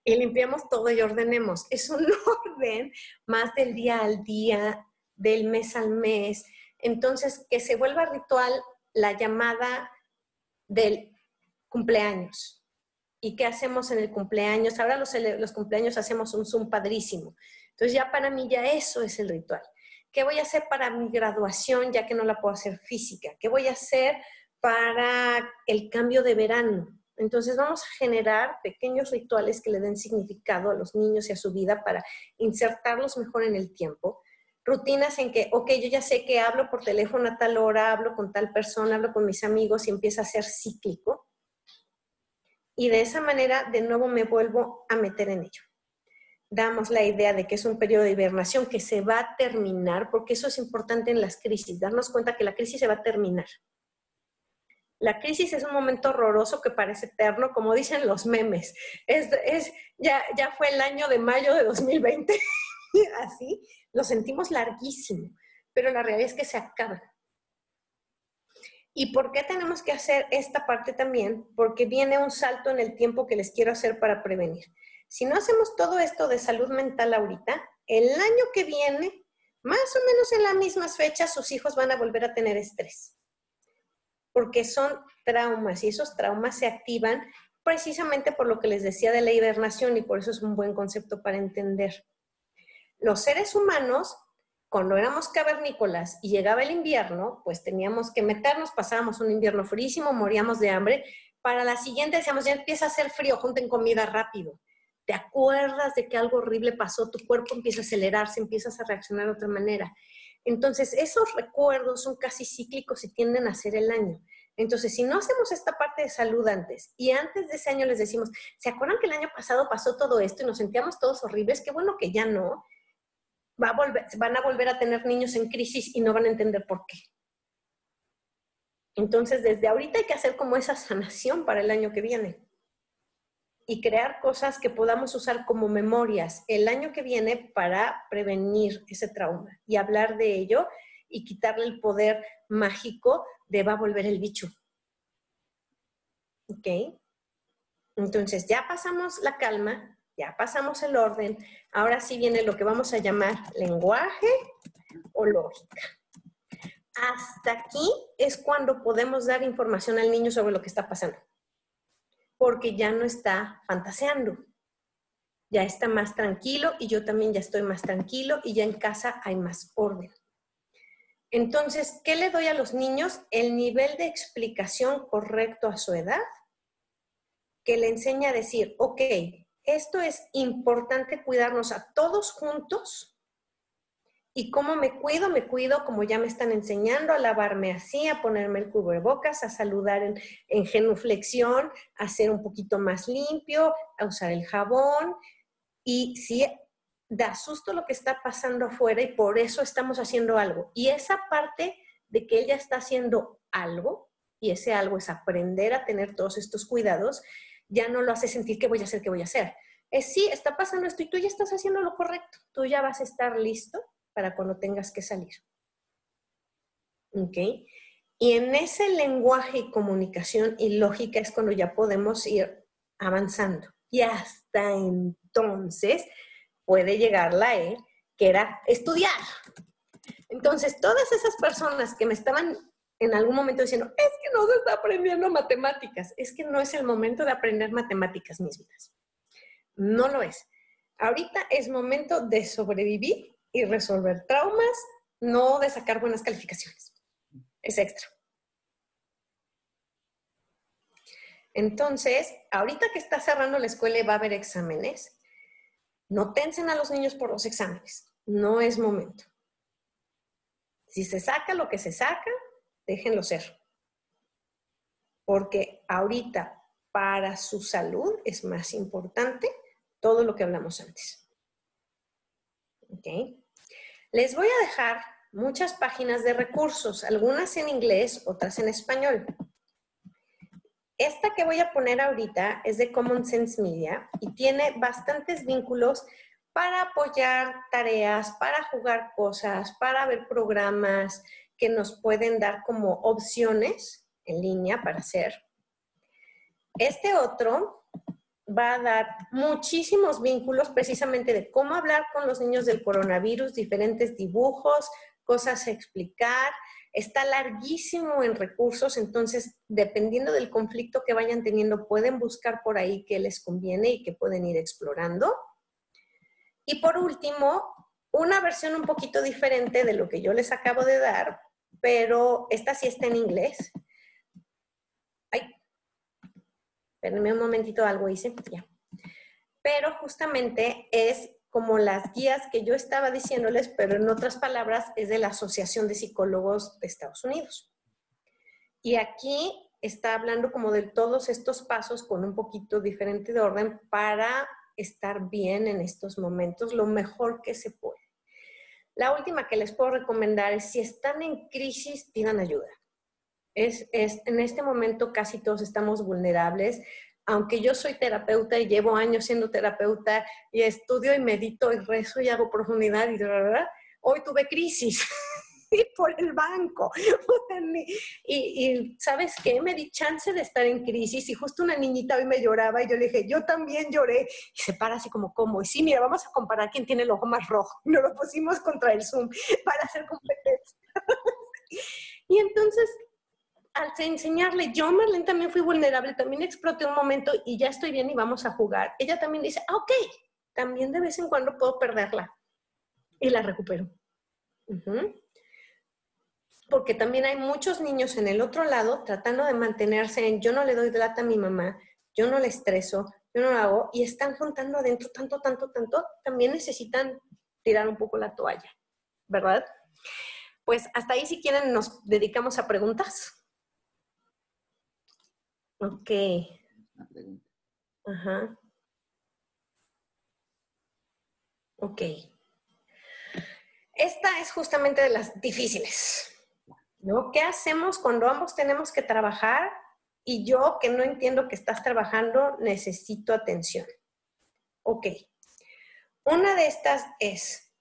y limpiamos todo y ordenemos. Es un orden más del día al día, del mes al mes. Entonces, que se vuelva ritual la llamada del cumpleaños. ¿Y qué hacemos en el cumpleaños? Ahora los, los cumpleaños hacemos un Zoom padrísimo. Entonces ya para mí ya eso es el ritual. ¿Qué voy a hacer para mi graduación ya que no la puedo hacer física? ¿Qué voy a hacer para el cambio de verano? Entonces vamos a generar pequeños rituales que le den significado a los niños y a su vida para insertarlos mejor en el tiempo rutinas en que, ok, yo ya sé que hablo por teléfono a tal hora, hablo con tal persona, hablo con mis amigos y empieza a ser cíclico. Y de esa manera, de nuevo, me vuelvo a meter en ello. Damos la idea de que es un periodo de hibernación que se va a terminar, porque eso es importante en las crisis, darnos cuenta que la crisis se va a terminar. La crisis es un momento horroroso que parece eterno, como dicen los memes. Es, es ya, ya fue el año de mayo de 2020, así, lo sentimos larguísimo, pero la realidad es que se acaba. ¿Y por qué tenemos que hacer esta parte también? Porque viene un salto en el tiempo que les quiero hacer para prevenir. Si no hacemos todo esto de salud mental ahorita, el año que viene, más o menos en las mismas fechas, sus hijos van a volver a tener estrés. Porque son traumas y esos traumas se activan precisamente por lo que les decía de la hibernación y por eso es un buen concepto para entender los seres humanos, cuando éramos cavernícolas y llegaba el invierno, pues teníamos que meternos, pasábamos un invierno frísimo, moríamos de hambre. Para la siguiente decíamos, ya empieza a hacer frío, junten comida rápido. Te acuerdas de que algo horrible pasó, tu cuerpo empieza a acelerarse, empiezas a reaccionar de otra manera. Entonces, esos recuerdos son casi cíclicos y tienden a ser el año. Entonces, si no hacemos esta parte de salud antes y antes de ese año les decimos, ¿se acuerdan que el año pasado pasó todo esto y nos sentíamos todos horribles? Qué bueno que ya no van a volver a tener niños en crisis y no van a entender por qué. Entonces, desde ahorita hay que hacer como esa sanación para el año que viene y crear cosas que podamos usar como memorias el año que viene para prevenir ese trauma y hablar de ello y quitarle el poder mágico de va a volver el bicho. ¿Ok? Entonces ya pasamos la calma, ya pasamos el orden, ahora sí viene lo que vamos a llamar lenguaje o lógica. Hasta aquí es cuando podemos dar información al niño sobre lo que está pasando, porque ya no está fantaseando, ya está más tranquilo y yo también ya estoy más tranquilo y ya en casa hay más orden. Entonces, ¿qué le doy a los niños? El nivel de explicación correcto a su edad, que le enseña a decir, ok, esto es importante cuidarnos a todos juntos. ¿Y cómo me cuido? Me cuido como ya me están enseñando a lavarme así, a ponerme el cubrebocas, a saludar en, en genuflexión, a ser un poquito más limpio, a usar el jabón. Y si da susto lo que está pasando afuera y por eso estamos haciendo algo. Y esa parte de que ella está haciendo algo, y ese algo es aprender a tener todos estos cuidados, ya no lo hace sentir que voy a hacer, que voy a hacer. Es sí, está pasando esto y tú ya estás haciendo lo correcto. Tú ya vas a estar listo para cuando tengas que salir. ¿Ok? Y en ese lenguaje y comunicación y lógica es cuando ya podemos ir avanzando. Y hasta entonces puede llegar la E, que era estudiar. Entonces, todas esas personas que me estaban en algún momento diciendo, es que no se está aprendiendo matemáticas. Es que no es el momento de aprender matemáticas, mis vidas. No lo es. Ahorita es momento de sobrevivir y resolver traumas, no de sacar buenas calificaciones. Es extra. Entonces, ahorita que está cerrando la escuela y va a haber exámenes, no tensen a los niños por los exámenes. No es momento. Si se saca lo que se saca, déjenlo ser. Porque ahorita para su salud es más importante todo lo que hablamos antes. ¿Ok? Les voy a dejar muchas páginas de recursos, algunas en inglés, otras en español. Esta que voy a poner ahorita es de Common Sense Media y tiene bastantes vínculos para apoyar tareas, para jugar cosas, para ver programas que nos pueden dar como opciones en línea para hacer. Este otro va a dar muchísimos vínculos precisamente de cómo hablar con los niños del coronavirus, diferentes dibujos, cosas a explicar. Está larguísimo en recursos, entonces dependiendo del conflicto que vayan teniendo, pueden buscar por ahí qué les conviene y que pueden ir explorando. Y por último, una versión un poquito diferente de lo que yo les acabo de dar, pero esta sí está en inglés. Ay, espérenme un momentito, algo hice, ya. Pero justamente es como las guías que yo estaba diciéndoles, pero en otras palabras es de la Asociación de Psicólogos de Estados Unidos. Y aquí está hablando como de todos estos pasos con un poquito diferente de orden para estar bien en estos momentos lo mejor que se puede. La última que les puedo recomendar es si están en crisis, pidan ayuda. Es, es, en este momento casi todos estamos vulnerables. Aunque yo soy terapeuta y llevo años siendo terapeuta y estudio y medito y rezo y hago profundidad y verdad, hoy tuve crisis. por el banco. Y, ¿sabes qué? Me di chance de estar en crisis y justo una niñita hoy me lloraba y yo le dije, yo también lloré. Y se para así como, ¿cómo? Y sí, mira, vamos a comparar quién tiene el ojo más rojo. Nos lo pusimos contra el Zoom para hacer competencia. y entonces al enseñarle, yo Marlene también fui vulnerable, también exploté un momento y ya estoy bien y vamos a jugar. Ella también dice, ah, ok, también de vez en cuando puedo perderla y la recupero porque también hay muchos niños en el otro lado tratando de mantenerse en yo no le doy plata a mi mamá, yo no le estreso, yo no lo hago, y están juntando adentro tanto, tanto, tanto, también necesitan tirar un poco la toalla, ¿verdad? Pues hasta ahí si quieren nos dedicamos a preguntas. Ok. Ajá. Ok. Esta es justamente de las difíciles. ¿No? ¿Qué hacemos cuando ambos tenemos que trabajar y yo que no entiendo que estás trabajando necesito atención? Ok. Una de estas es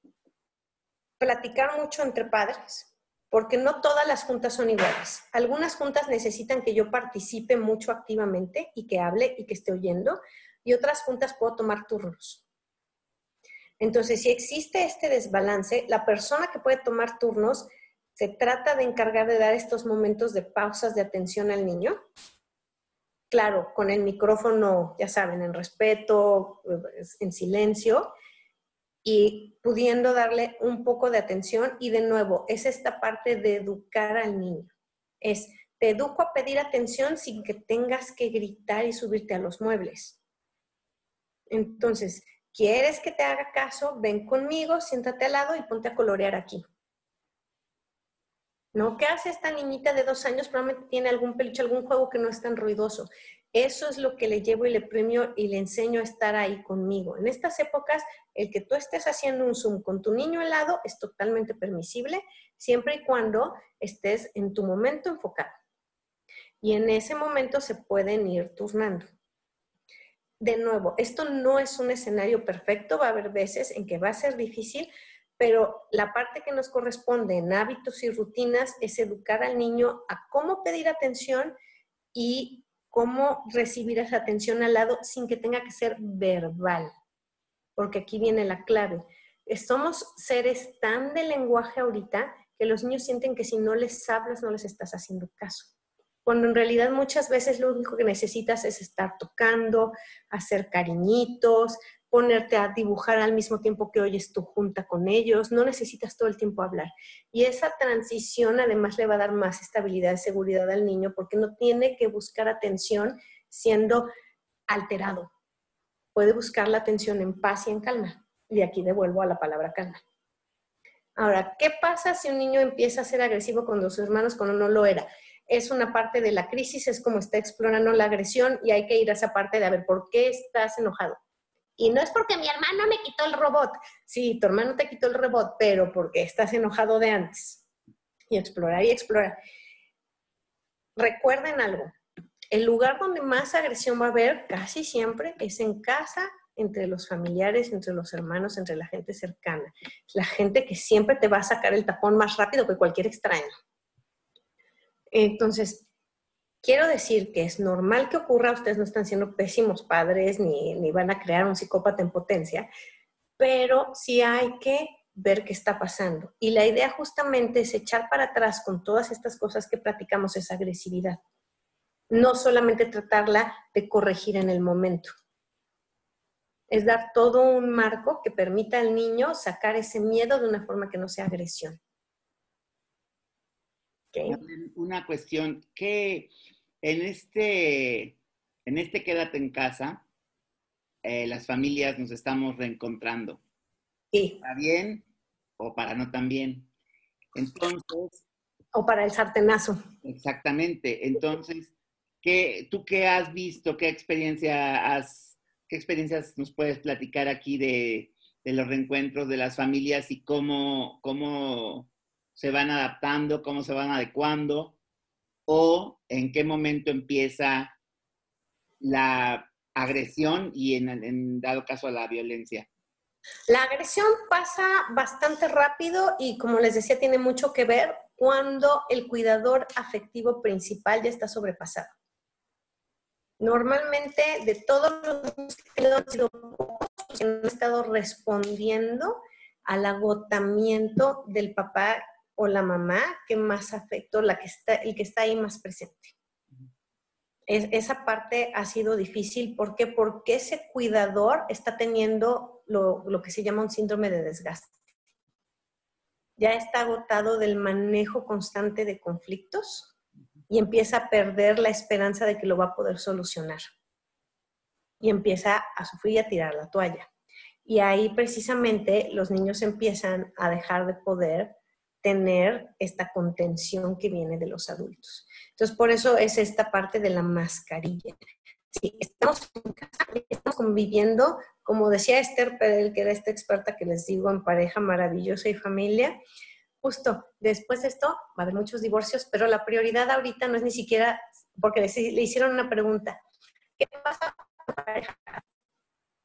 platicar mucho entre padres, porque no todas las juntas son iguales. Algunas juntas necesitan que yo participe mucho activamente y que hable y que esté oyendo, y otras juntas puedo tomar turnos. Entonces, si existe este desbalance, la persona que puede tomar turnos se trata de encargar de dar estos momentos de pausas de atención al niño. Claro, con el micrófono, ya saben, en respeto, en silencio, y pudiendo darle un poco de atención. Y de nuevo, es esta parte de educar al niño. Es, te educo a pedir atención sin que tengas que gritar y subirte a los muebles. Entonces, ¿quieres que te haga caso? Ven conmigo, siéntate al lado y ponte a colorear aquí. ¿No? ¿Qué hace esta niñita de dos años? Probablemente tiene algún peluche, algún juego que no es tan ruidoso. Eso es lo que le llevo y le premio y le enseño a estar ahí conmigo. En estas épocas, el que tú estés haciendo un Zoom con tu niño al lado es totalmente permisible, siempre y cuando estés en tu momento enfocado. Y en ese momento se pueden ir turnando. De nuevo, esto no es un escenario perfecto, va a haber veces en que va a ser difícil, pero la parte que nos corresponde en hábitos y rutinas es educar al niño a cómo pedir atención y cómo recibir esa atención al lado sin que tenga que ser verbal, porque aquí viene la clave. Somos seres tan de lenguaje ahorita que los niños sienten que si no les hablas no les estás haciendo caso. Cuando en realidad muchas veces lo único que necesitas es estar tocando, hacer cariñitos, ponerte a dibujar al mismo tiempo que oyes tu junta con ellos, no necesitas todo el tiempo hablar. Y esa transición además le va a dar más estabilidad y seguridad al niño porque no tiene que buscar atención siendo alterado. Puede buscar la atención en paz y en calma. Y aquí devuelvo a la palabra calma. Ahora, ¿qué pasa si un niño empieza a ser agresivo con sus hermanos cuando no lo era? Es una parte de la crisis, es como está explorando la agresión y hay que ir a esa parte de a ver por qué estás enojado. Y no es porque mi hermano me quitó el robot. Sí, tu hermano te quitó el robot, pero porque estás enojado de antes. Y explorar y explorar. Recuerden algo, el lugar donde más agresión va a haber casi siempre es en casa, entre los familiares, entre los hermanos, entre la gente cercana. La gente que siempre te va a sacar el tapón más rápido que cualquier extraño. Entonces, quiero decir que es normal que ocurra, ustedes no están siendo pésimos padres ni, ni van a crear un psicópata en potencia, pero sí hay que ver qué está pasando. Y la idea justamente es echar para atrás con todas estas cosas que platicamos esa agresividad no solamente tratarla de corregir en el momento. Es dar todo un marco que permita al niño sacar ese miedo de una forma que no sea agresión. Una cuestión, que en este, en este quédate en casa, eh, las familias nos estamos reencontrando. Sí. ¿Para bien o para no tan bien? Entonces... O para el sartenazo. Exactamente. Entonces, ¿Qué, ¿Tú qué has visto? ¿Qué experiencia has, qué experiencias nos puedes platicar aquí de, los reencuentros de las familias y cómo, cómo se van adaptando, cómo se van adecuando? ¿O en qué momento empieza la agresión y en, dado caso la violencia? La agresión pasa bastante rápido y como les decía, tiene mucho que ver cuando el cuidador afectivo principal ya está sobrepasado. Normalmente, de todos los que han sido pocos, han estado respondiendo al agotamiento del papá o la mamá que más afectó, la que está, el que está ahí más presente. esa parte ha sido difícil. ¿Por qué? Porque ese cuidador está teniendo lo, lo que se llama un síndrome de desgaste. Ya está agotado del manejo constante de conflictos y empieza a perder la esperanza de que lo va a poder solucionar. Y empieza a sufrir y a tirar la toalla. Y ahí precisamente los niños empiezan a dejar de poder tener esta contención que viene de los adultos. Entonces, por eso es esta parte de la mascarilla. Sí, estamos en casa, estamos conviviendo, como decía Esther Perel, que era esta experta que les digo en pareja maravillosa y familia, justo después de esto va a haber muchos divorcios, pero la prioridad ahorita no es ni siquiera, porque le, hicieron una pregunta, ¿qué pasa con la pareja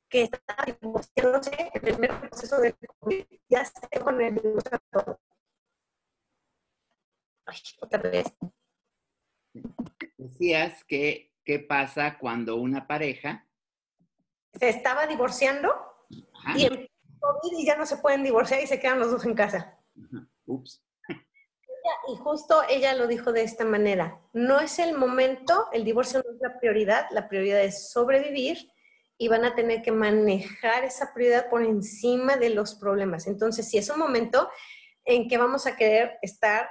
que está divorciándose en el primer proceso de COVID? Ya se con el divorcio. Ay, otra vez. Decías que, ¿qué pasa cuando una pareja se estaba divorciando y en COVID y ya no se pueden divorciar y se quedan los dos en casa? Ups. Y justo ella lo dijo de esta manera, no es el momento, el divorcio no es la prioridad, la prioridad es sobrevivir y van a tener que manejar esa prioridad por encima de los problemas. Entonces, si es un momento en que vamos a querer estar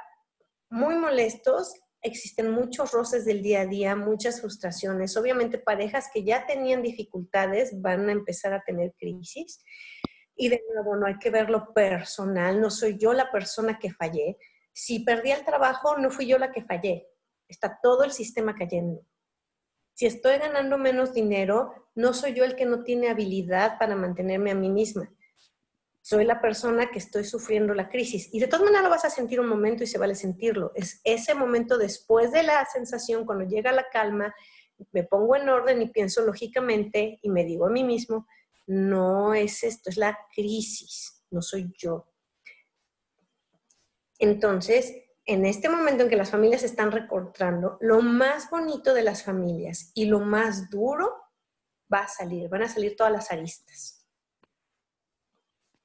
muy molestos, existen muchos roces del día a día, muchas frustraciones. Obviamente parejas que ya tenían dificultades van a empezar a tener crisis y de nuevo, no hay que verlo personal, no soy yo la persona que fallé. Si perdí el trabajo, no fui yo la que fallé. Está todo el sistema cayendo. Si estoy ganando menos dinero, no soy yo el que no tiene habilidad para mantenerme a mí misma. Soy la persona que estoy sufriendo la crisis. Y de todas maneras lo vas a sentir un momento y se vale sentirlo. Es ese momento después de la sensación, cuando llega la calma, me pongo en orden y pienso lógicamente y me digo a mí mismo, no es esto, es la crisis, no soy yo. Entonces, en este momento en que las familias se están recortando, lo más bonito de las familias y lo más duro va a salir, van a salir todas las aristas.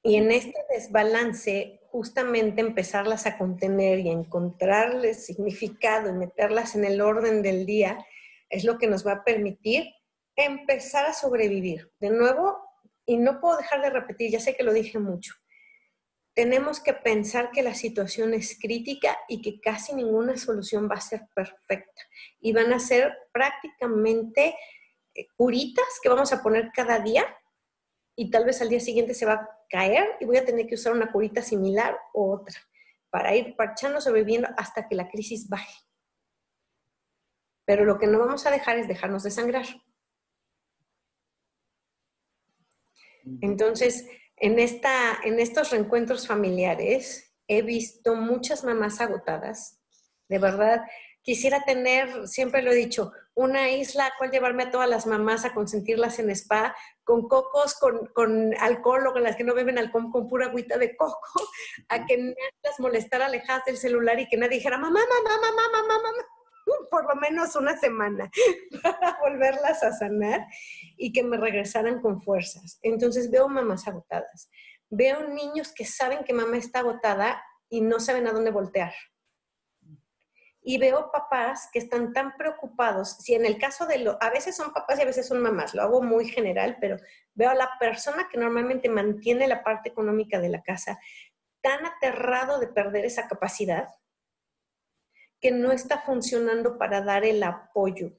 Y en este desbalance, justamente empezarlas a contener y encontrarles significado y meterlas en el orden del día, es lo que nos va a permitir empezar a sobrevivir. De nuevo, y no puedo dejar de repetir, ya sé que lo dije mucho, tenemos que pensar que la situación es crítica y que casi ninguna solución va a ser perfecta. Y van a ser prácticamente eh, curitas que vamos a poner cada día y tal vez al día siguiente se va a caer y voy a tener que usar una curita similar o otra para ir parchando, sobreviviendo hasta que la crisis baje. Pero lo que no vamos a dejar es dejarnos de sangrar. Entonces, en, esta, en estos reencuentros familiares he visto muchas mamás agotadas. De verdad, quisiera tener, siempre lo he dicho, una isla a cual llevarme a todas las mamás a consentirlas en spa, con cocos, con, con alcohol o con las que no beben alcohol, con pura agüita de coco, a que nadie las molestara alejadas del celular y que nadie dijera, mamá, mamá, mamá, mamá, mamá por lo menos una semana para volverlas a sanar y que me regresaran con fuerzas. Entonces veo mamás agotadas, veo niños que saben que mamá está agotada y no saben a dónde voltear. Y veo papás que están tan preocupados, si en el caso de lo, a veces son papás y a veces son mamás, lo hago muy general, pero veo a la persona que normalmente mantiene la parte económica de la casa tan aterrado de perder esa capacidad que no está funcionando para dar el apoyo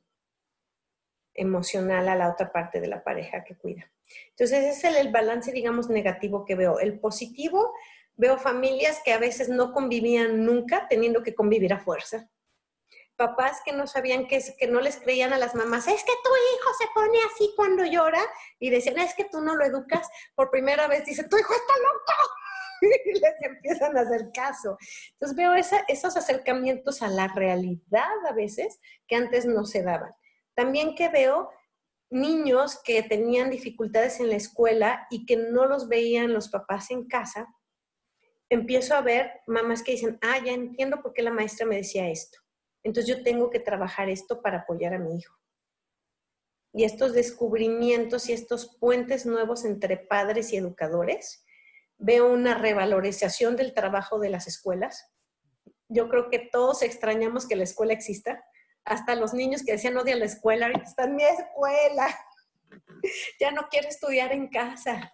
emocional a la otra parte de la pareja que cuida. Entonces, ese es el, balance, digamos, negativo que veo. El positivo, veo familias que a veces no convivían nunca, teniendo que convivir a fuerza. Papás que no sabían que, que no les creían a las mamás, es que tu hijo se pone así cuando llora, y decían, es que tú no lo educas. Por primera vez dice, tu hijo está loco y les empiezan a hacer caso. Entonces veo esos acercamientos a la realidad a veces que antes no se daban. También que veo niños que tenían dificultades en la escuela y que no los veían los papás en casa, empiezo a ver mamás que dicen, ah, ya entiendo por qué la maestra me decía esto. Entonces yo tengo que trabajar esto para apoyar a mi hijo. Y estos descubrimientos y estos puentes nuevos entre padres y educadores veo una revalorización del trabajo de las escuelas. Yo creo que todos extrañamos que la escuela exista. Hasta los niños que decían odio a la escuela, ahorita está en mi escuela. ya no quiero estudiar en casa.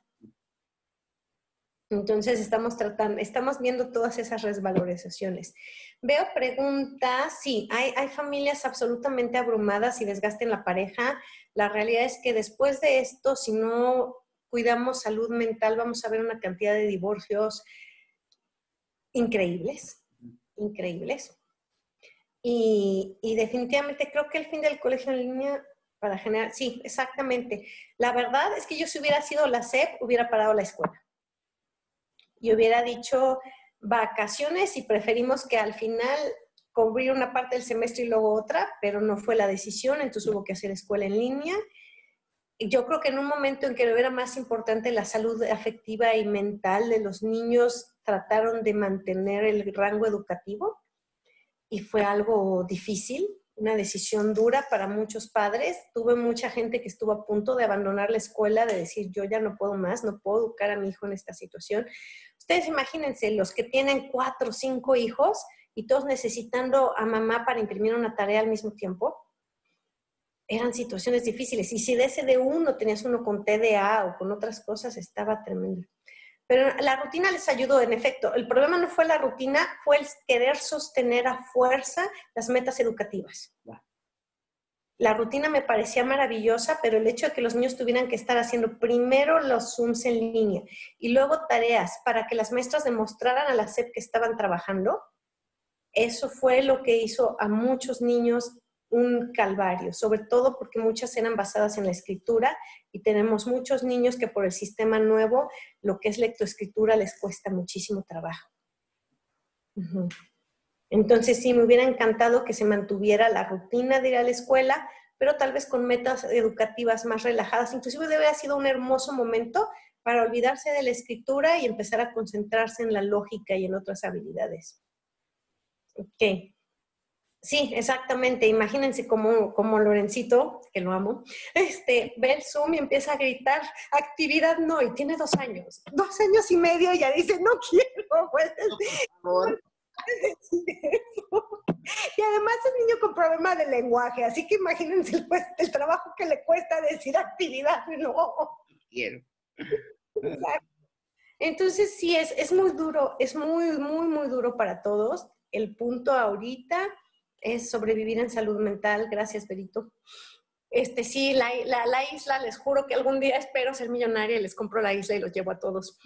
Entonces estamos tratando, estamos viendo todas esas revalorizaciones. Veo preguntas, sí, hay, familias absolutamente abrumadas y desgaste en la pareja. La realidad es que después de esto, si no cuidamos salud mental, vamos a ver una cantidad de divorcios increíbles, increíbles. Y, definitivamente creo que el fin del colegio en línea para generar, sí, exactamente. La verdad es que yo si hubiera sido la SEP, hubiera parado la escuela. Y hubiera dicho vacaciones y preferimos que al final cubrir una parte del semestre y luego otra, pero no fue la decisión, entonces hubo que hacer escuela en línea. Yo creo que en un momento en que era más importante la salud afectiva y mental de los niños, trataron de mantener el rango educativo y fue algo difícil, una decisión dura para muchos padres. Tuve mucha gente que estuvo a punto de abandonar la escuela, de decir, yo ya no puedo más, no puedo educar a mi hijo en esta situación. Ustedes imagínense, los que tienen cuatro o cinco hijos y todos necesitando a mamá para imprimir una tarea al mismo tiempo eran situaciones difíciles. Y si de ese de uno tenías uno con TDA o con otras cosas, estaba tremendo. Pero la rutina les ayudó, en efecto. El problema no fue la rutina, fue el querer sostener a fuerza las metas educativas. La rutina me parecía maravillosa, pero el hecho de que los niños tuvieran que estar haciendo primero los Zooms en línea y luego tareas para que las maestras demostraran a la SEP que estaban trabajando, eso fue lo que hizo a muchos niños un calvario, sobre todo porque muchas eran basadas en la escritura y tenemos muchos niños que por el sistema nuevo, lo que es lectoescritura les cuesta muchísimo trabajo. Entonces sí, me hubiera encantado que se mantuviera la rutina de ir a la escuela, pero tal vez con metas educativas más relajadas. Inclusive debe haber sido un hermoso momento para olvidarse de la escritura y empezar a concentrarse en la lógica y en otras habilidades. Ok. Sí, exactamente. Imagínense como, como Lorencito, que lo amo, este, ve el Zoom y empieza a gritar, actividad no, y tiene dos años, dos años y medio y ya dice, no quiero, pues. Y además es niño con problema de lenguaje, así que imagínense el, el trabajo que le cuesta decir actividad no. Quiero. Entonces, sí, es, es muy duro, es muy, muy, muy duro para todos. El punto ahorita es sobrevivir en salud mental. Gracias, Berito. Este, sí, la, isla, les juro que algún día espero ser millonaria y les compro la isla y los llevo a todos.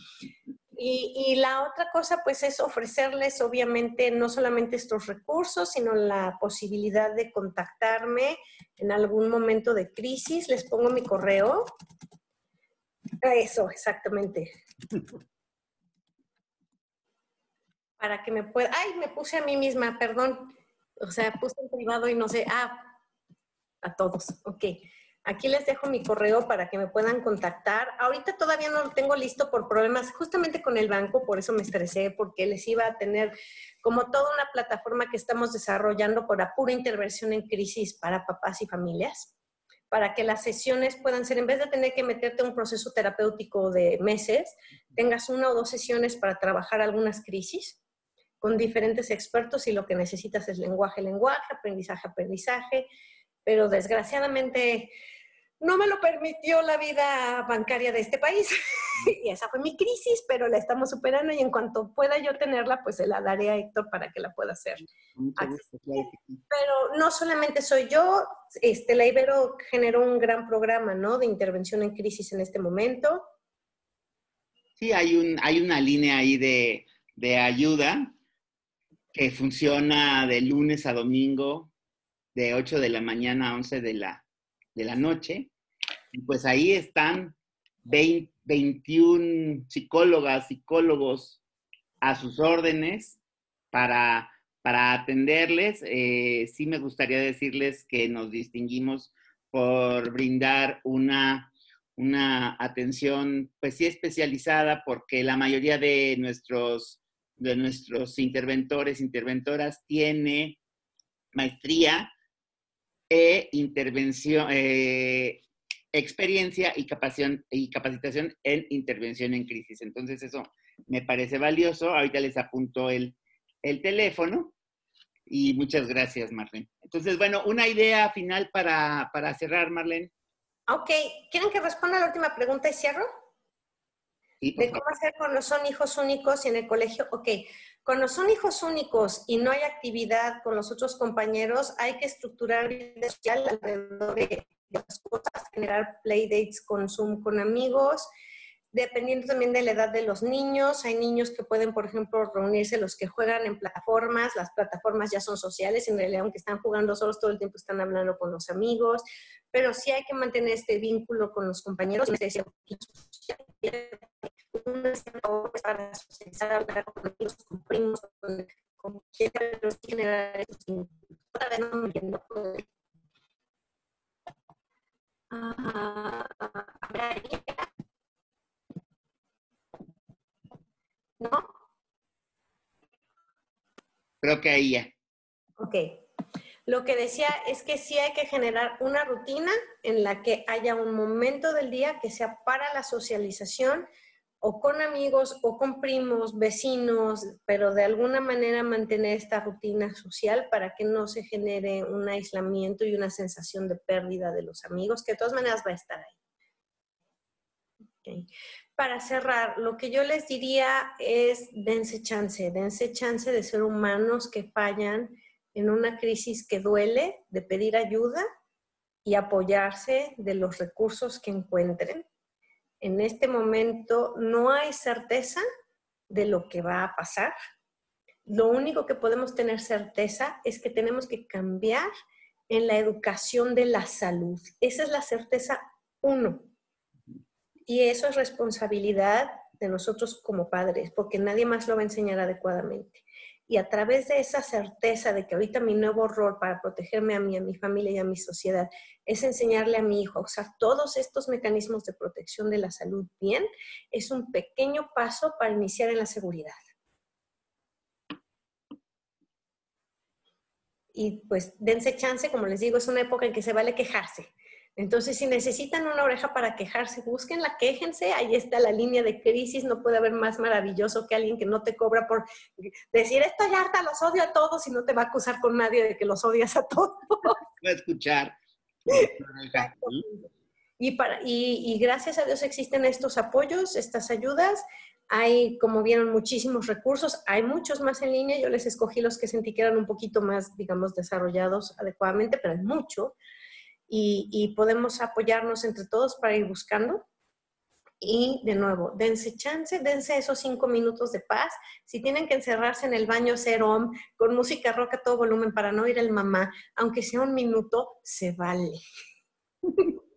Y, y, la otra cosa, pues, es ofrecerles, obviamente, no solamente estos recursos, sino la posibilidad de contactarme en algún momento de crisis. Les pongo mi correo. Eso, exactamente. Para que me pueda... Ay, me puse a mí misma, perdón. O sea, puse en privado y no sé. Ah, a todos. Ok. Aquí les dejo mi correo para que me puedan contactar. Ahorita todavía no lo tengo listo por problemas justamente con el banco, por eso me estresé, porque les iba a tener como toda una plataforma que estamos desarrollando para pura intervención en crisis para papás y familias, para que las sesiones puedan ser, en vez de tener que meterte a un proceso terapéutico de meses, tengas una o dos sesiones para trabajar algunas crisis con diferentes expertos y lo que necesitas es lenguaje, lenguaje, aprendizaje, aprendizaje pero desgraciadamente no me lo permitió la vida bancaria de este país. y esa fue mi crisis, pero la estamos superando y en cuanto pueda yo tenerla, pues se la daré a Héctor para que la pueda hacer. Pero no solamente soy yo, este, la Ibero generó un gran programa, ¿no? De intervención en crisis en este momento. Sí, hay, un, hay una línea ahí de, de ayuda que funciona de lunes a domingo de 8 de la mañana a 11 de la, de la noche. Y pues ahí están 21 psicólogas, psicólogos a sus órdenes para, para atenderles. Eh, sí me gustaría decirles que nos distinguimos por brindar una, una atención, pues sí especializada, porque la mayoría de nuestros, de nuestros interventores, interventoras, tiene maestría e intervención, eh, experiencia y capacitación, en intervención en crisis. Entonces eso me parece valioso. Ahorita les apunto el, el teléfono y muchas gracias, Marlene. Entonces, bueno, una idea final para, para cerrar, Marlene. Ok, ¿quieren que responda la última pregunta y cierro? De cómo hacer cuando son hijos únicos y en el colegio. Ok, cuando son hijos únicos y no hay actividad con los otros compañeros, hay que estructurar vida social alrededor de las cosas, generar playdates con Zoom con amigos, dependiendo también de la edad de los niños. Hay niños que pueden, por ejemplo, reunirse los que juegan en plataformas. Las plataformas ya son sociales, en realidad, aunque están jugando solos todo el tiempo, están hablando con los amigos. Pero sí hay que mantener este vínculo con los compañeros para socializar, hablar con primos, con, otra vez no. ¿No? Creo que ahí ya. Ok. Lo que decía es que sí hay que generar una rutina en la que haya un momento del día que sea para la socialización, o con amigos o con primos, vecinos, pero de alguna manera mantener esta rutina social para que no se genere un aislamiento y una sensación de pérdida de los amigos, que de todas maneras va a estar ahí. Para cerrar, lo que yo les diría es dense chance, dense chance de ser humanos que fallan en una crisis que duele, de pedir ayuda y apoyarse de los recursos que encuentren en este momento no hay certeza de lo que va a pasar. Lo único que podemos tener certeza es que tenemos que cambiar en la educación de la salud. Esa es la certeza uno. Y eso es responsabilidad de nosotros como padres, porque nadie más lo va a enseñar adecuadamente y a través de esa certeza de que ahorita mi nuevo rol para protegerme a mí, a mi familia y a mi sociedad es enseñarle a mi hijo a usar todos estos mecanismos de protección de la salud bien, es un pequeño paso para iniciar en la seguridad. Y pues dense chance, como les digo, es una época en que se vale quejarse. Entonces, si necesitan una oreja para quejarse, búsquenla, quéjense. Ahí está la línea de crisis. No puede haber más maravilloso que alguien que no te cobra por decir, estoy harta, los odio a todos y no te va a acusar con nadie de que los odias a todos. Va a escuchar. Y, para, y, y gracias a Dios existen estos apoyos, estas ayudas. Hay, como vieron, muchísimos recursos. Hay muchos más en línea. Yo les escogí los que sentí que eran un poquito más, digamos, desarrollados adecuadamente, pero hay mucho. Y, podemos apoyarnos entre todos para ir buscando. Y de nuevo, dense chance, dense esos cinco minutos de paz. Si tienen que encerrarse en el baño cero con música rock a todo volumen para no ir el mamá, aunque sea un minuto, se vale.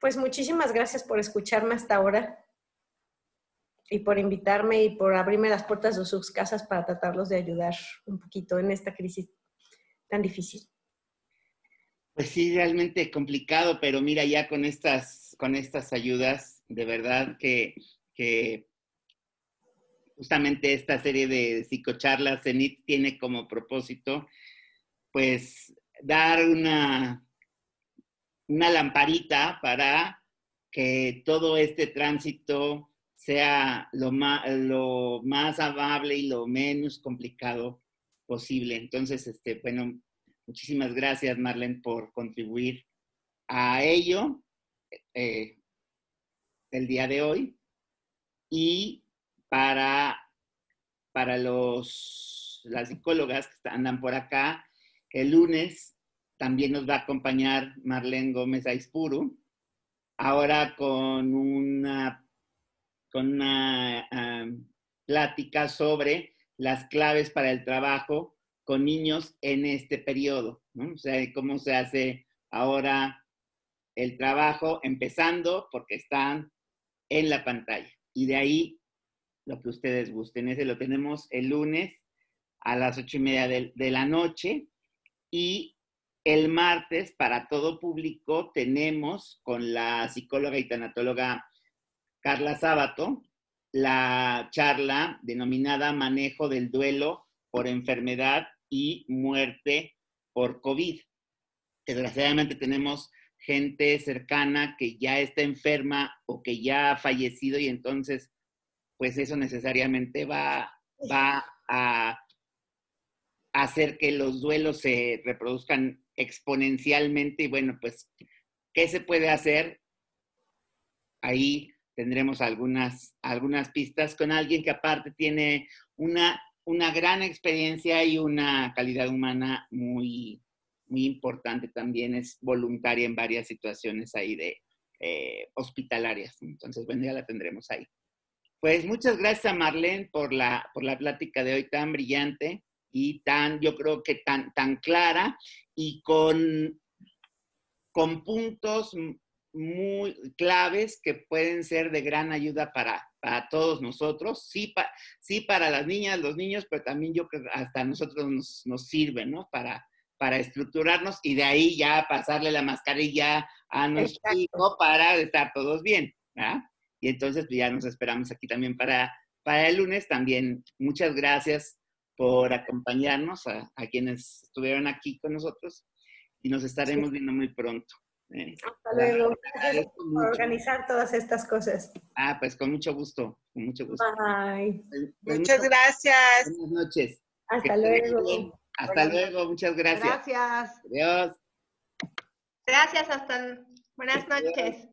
Pues muchísimas gracias por escucharme hasta ahora y por invitarme y por abrirme las puertas de sus casas para tratarlos de ayudar un poquito en esta crisis tan difícil. Pues sí, realmente complicado, pero mira, ya con estas, con estas ayudas, de verdad que, que justamente esta serie de psicocharlas CENIT tiene como propósito, pues, dar una, una lamparita para que todo este tránsito sea lo más, lo más amable y lo menos complicado posible. Entonces, este, bueno, Muchísimas gracias, Marlene, por contribuir a ello eh, el día de hoy. Y para, para los, las psicólogas que andan por acá, el lunes también nos va a acompañar Marlene Gómez Aispuru, ahora con una, con una plática sobre las claves para el trabajo con niños en este periodo, ¿no? O sea, cómo se hace ahora el trabajo, empezando porque están en la pantalla. Y de ahí lo que ustedes gusten. Ese lo tenemos el lunes a las ocho y media de, de la noche. Y el martes, para todo público, tenemos con la psicóloga y tanatóloga Carla Sábato la charla denominada Manejo del duelo por enfermedad y muerte por COVID. Desgraciadamente tenemos gente cercana que ya está enferma o que ya ha fallecido y entonces, pues eso necesariamente va, va a hacer que los duelos se reproduzcan exponencialmente y bueno, pues, ¿qué se puede hacer? Ahí tendremos algunas, algunas pistas con alguien que aparte tiene una una gran experiencia y una calidad humana muy, muy importante también. Es voluntaria en varias situaciones ahí de eh, hospitalarias. Entonces, bueno, ya la tendremos ahí. Pues muchas gracias a Marlene por la, por la plática de hoy tan brillante y tan, yo creo que tan, tan clara y con, con puntos muy claves que pueden ser de gran ayuda para, para todos nosotros, sí, sí para las niñas, los niños, pero también yo creo que hasta nosotros nos, nos sirve, ¿no? Para, para estructurarnos y de ahí ya pasarle la mascarilla a nuestro hijo para estar todos bien, ¿verdad? Y entonces pues, ya nos esperamos aquí también para, para el lunes. También muchas gracias por acompañarnos a, a quienes estuvieron aquí con nosotros y nos estaremos viendo muy pronto. Hasta luego. Gracias por organizar todas estas cosas. Ah, pues con mucho gusto, con mucho gusto. Bye. Pues, pues, muchas gracias. Buenas noches. Hasta luego. Hasta luego, muchas gracias. Gracias. Adiós. Gracias, hasta buenas noches.